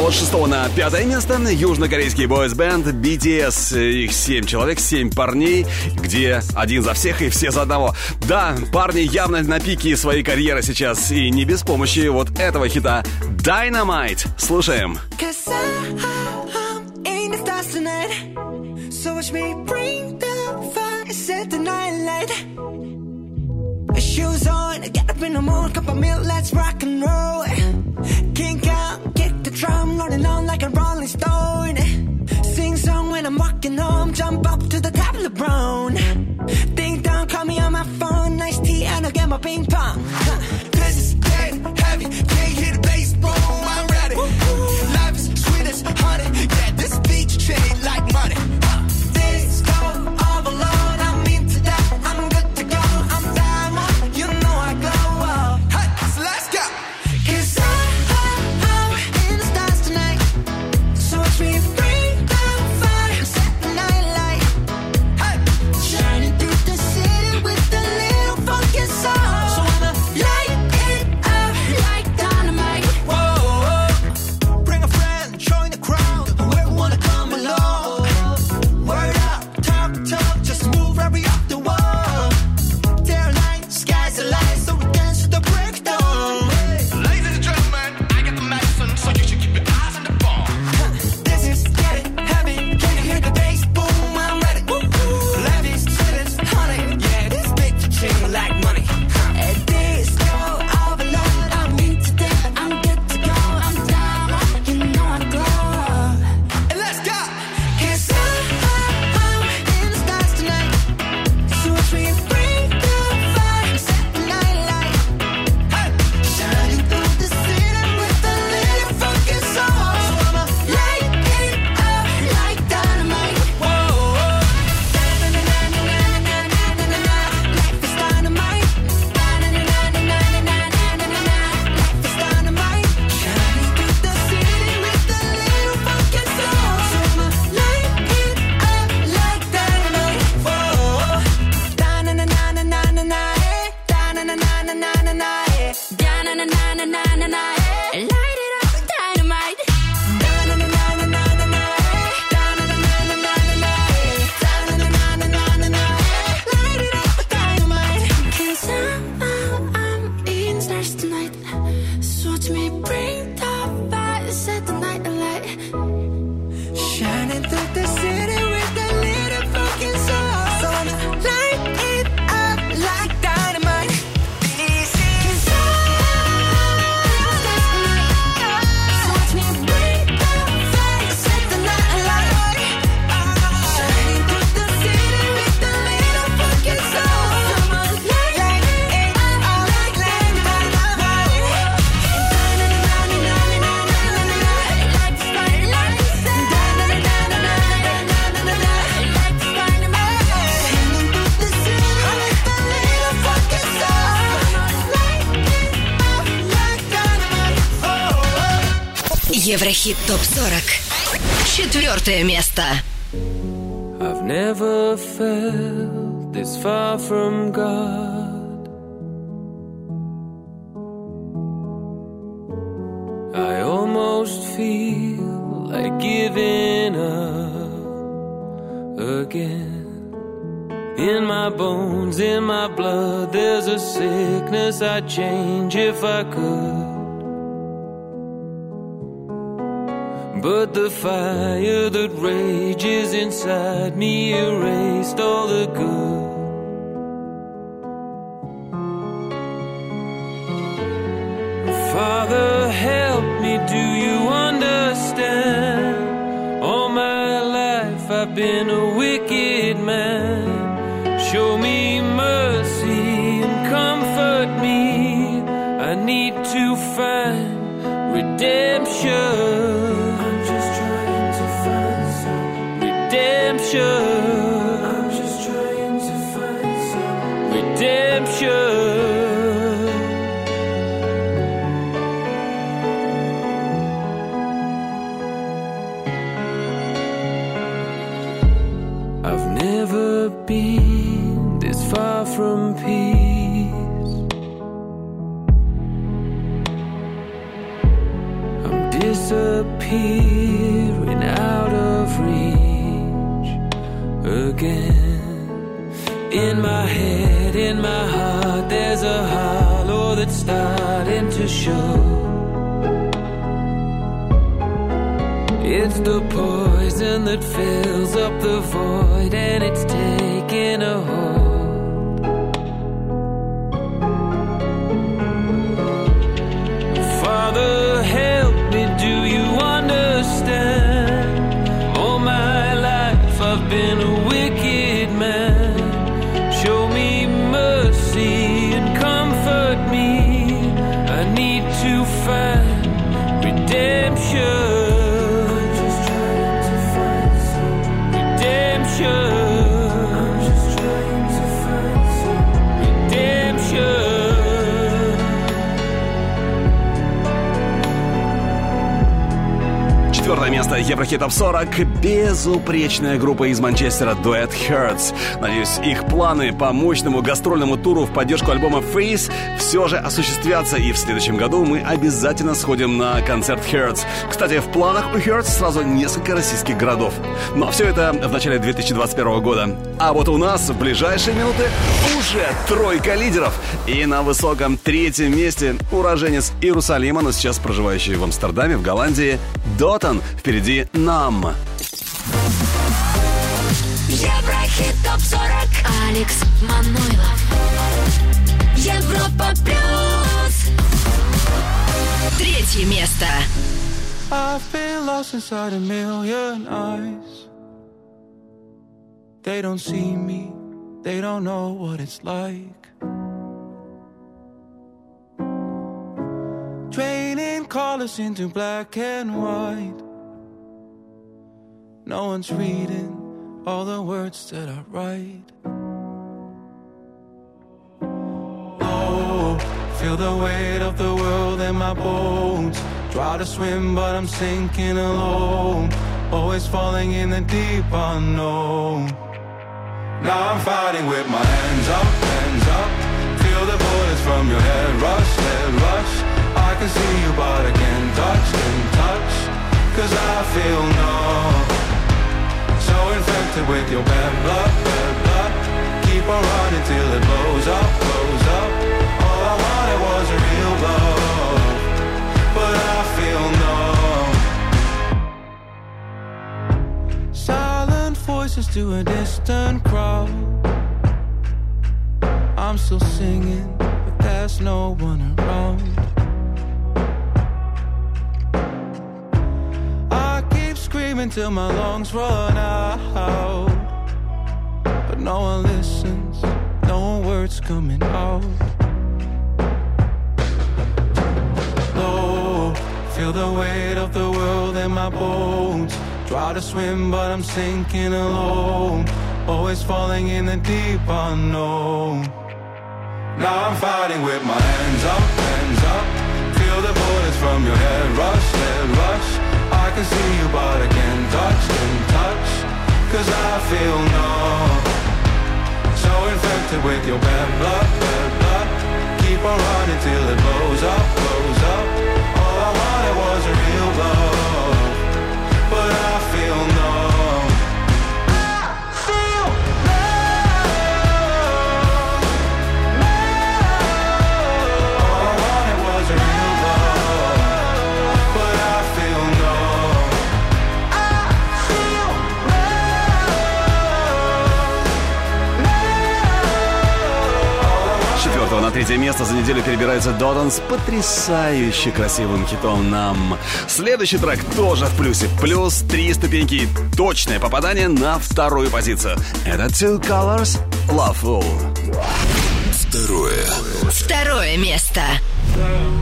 А вот с 6 на 5 место южнокорейский бойс-бенд BTS. Их 7 человек, 7 парней, где один за всех и все за одного. Да, парни явно на пике своей карьеры сейчас, и не без помощи вот этого хита Dynamite. Слушаем. Shoes on, get up in the mood, cup of milk, let's rock and roll. Kink out, drum, rolling on like a rolling stone. Sing song when I'm walking home, jump up to the top of the brown. Ding dong, call me on my phone, nice tea, and I'll get my ping pong. Huh. This is dead heavy, can't hear the Еврохит ТОП-40. Четвертое место. I've never felt this far from God. I almost feel like giving up again. In my bones, in my blood, there's a sickness I'd change if I could. Fire that rages inside me erased all the good. Father, help me, do you understand? All my life I've been a wicked man. Show me mercy and comfort me. I need to find redemption. That fills up the void and it's taking a hold. Четвертое место Еврохит Топ 40. Безупречная группа из Манчестера Duet Hearts. Надеюсь, их планы по мощному гастрольному туру в поддержку альбома Face все же осуществятся. И в следующем году мы обязательно сходим на концерт Hearts. Кстати, в планах у Hearts сразу несколько российских городов. Но все это в начале 2021 года. А вот у нас в ближайшие минуты уже тройка лидеров. И на высоком третьем месте уроженец Иерусалима, но сейчас проживающий в Амстердаме, в Голландии, Дотан. Впереди нам. Еврохит ТОП-40 Алекс Манойлов Европа Плюс Третье место. I've been lost inside a million eyes. They don't see me, they don't know what it's like. Draining colors into black and white. No one's reading all the words that I write. Oh, feel the weight of the world in my bones. Try to swim, but I'm sinking alone. Always falling in the deep unknown. Now I'm fighting with my hands up, hands up. Cause I feel numb. So infected with your bad blood, bad blood. Keep on running till it blows up, blows up. All I wanted was a real love. But I feel numb. Silent voices to a distant crowd. I'm still singing, but there's no one around. Screaming till my lungs run out. But no one listens, no words coming out. Low, feel the weight of the world in my bones. Try to swim, but I'm sinking alone. Always falling in the deep unknown. Now I'm fighting with my hands up, hands up. Feel the bullets from your head rush, head rush. Can see you, but I can't touch, can't touch. Cause I feel numb. So infected with your bad blood, bad blood. Keep on running till it blows up, blows up. All I wanted was a real love. But I feel numb. На третье место за неделю перебирается Додон с потрясающе красивым хитом нам. Следующий трек тоже в плюсе. Плюс три ступеньки. Точное попадание на вторую позицию. Это Two Colors Loveful. Второе. Второе место. Fear,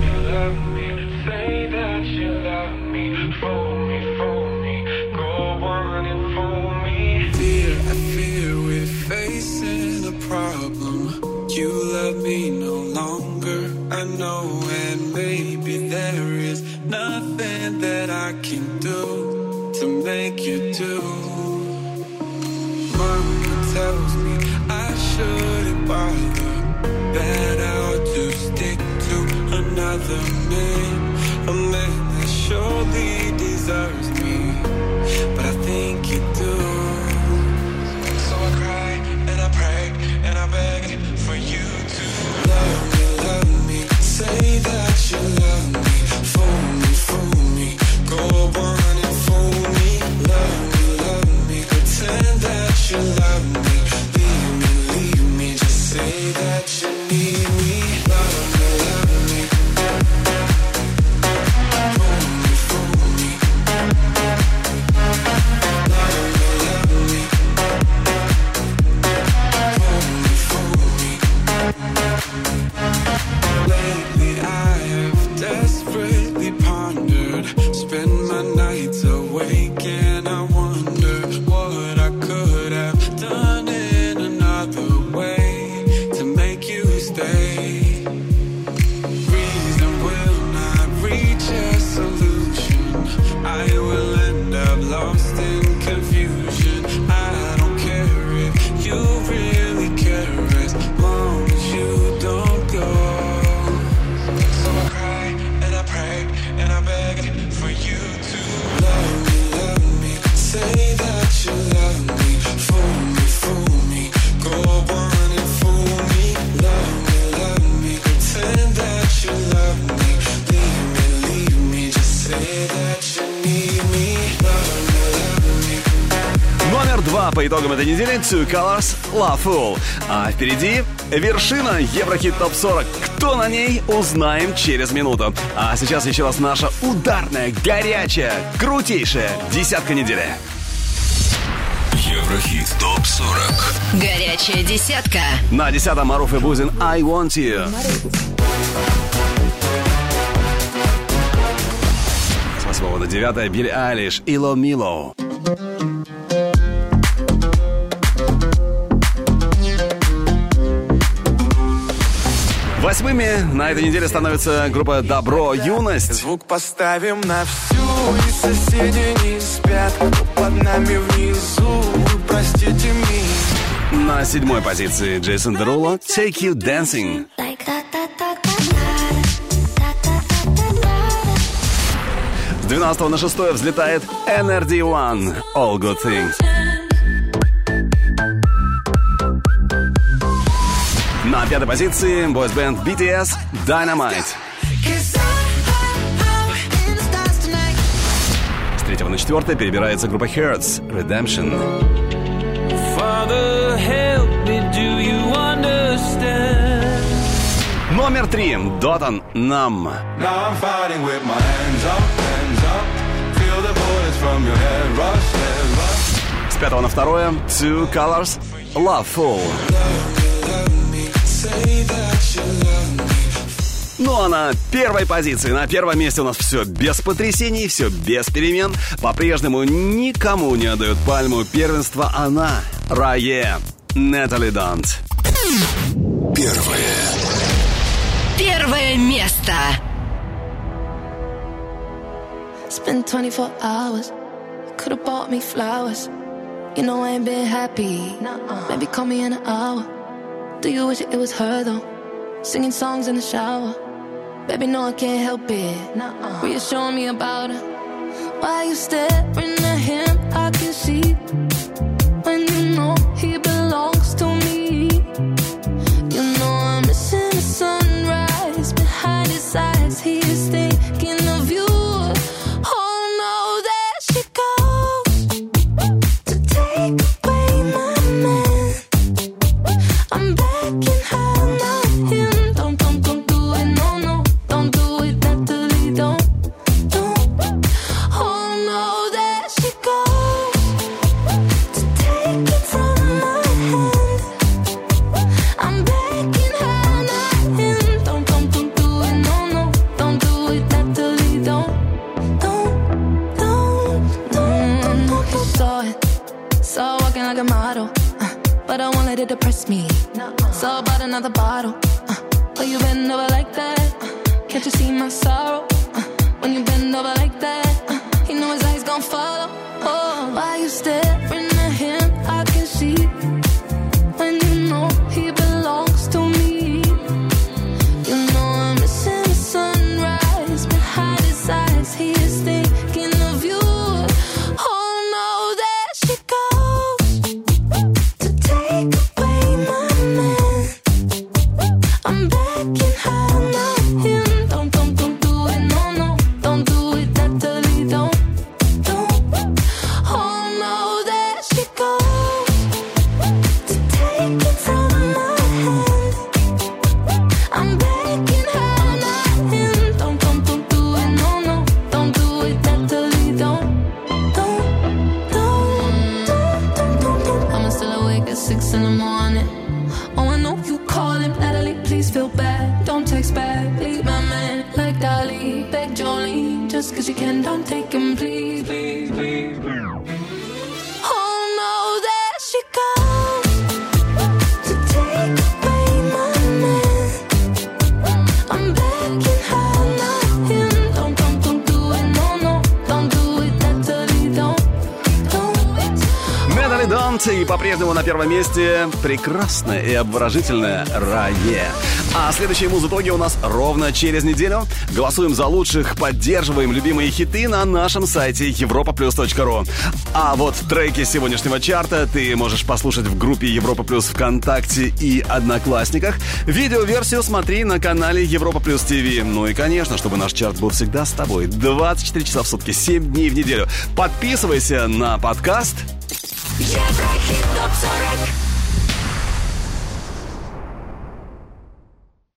make you do. Mama tells me I shouldn't bother, that I ought to stick to another man, a man that surely deserves me, but I think you do. So I cry and I pray and I beg for you to love me, love me. Say that you love me, fool me, fool me. Go on Two Colors Loveful. А впереди вершина Еврохит Топ 40. Кто на ней, узнаем через минуту. А сейчас еще раз наша ударная, горячая, крутейшая десятка недели. Еврохит ТОП-40 Горячая десятка. На десятом Маруф и Бузин I Want You. С восьмого на девятое Билли Айлиш Ило Мило. Восьмыми на этой неделе становится группа Добро Юность. Звук поставим на всю И соседи не спят под нами внизу простите меня На седьмой позиции Джейсон Деруло Take You Dancing. С 12 на 6 взлетает NRD One All Good Things. На пятой позиции бойсбенд BTS Dynamite. С третьего на четвертое перебирается группа Hertz Redemption. Father, help me, do you understand? Номер три Дотан Нам. Now I'm fighting with my hands up, hands up. Feel the bullets from your head rush, head rush. С пятого на второе Two Colors love me ну а на первой позиции, на первом месте у нас все без потрясений, все без перемен. По-прежнему никому не отдают пальму первенства она, Рае, Натали Дант. Первое. Первое место. Spent 24 hours. Could have bought me flowers. You know I ain't been happy. Maybe call me in an hour. Do you wish it was her though? Singing songs in the shower. Baby, no, I can't help it. Nuh-uh. showing me about her. Why you staring at him? I can see. прекрасное и обворожительное «Рае». А следующие музыки у нас ровно через неделю. Голосуем за лучших, поддерживаем любимые хиты на нашем сайте europaplus.ru. А вот треки сегодняшнего чарта ты можешь послушать в группе Европа Плюс ВКонтакте и Одноклассниках. Видеоверсию смотри на канале Европа Плюс ТВ. Ну и, конечно, чтобы наш чарт был всегда с тобой. 24 часа в сутки, 7 дней в неделю. Подписывайся на подкаст. Еврохит топ 40.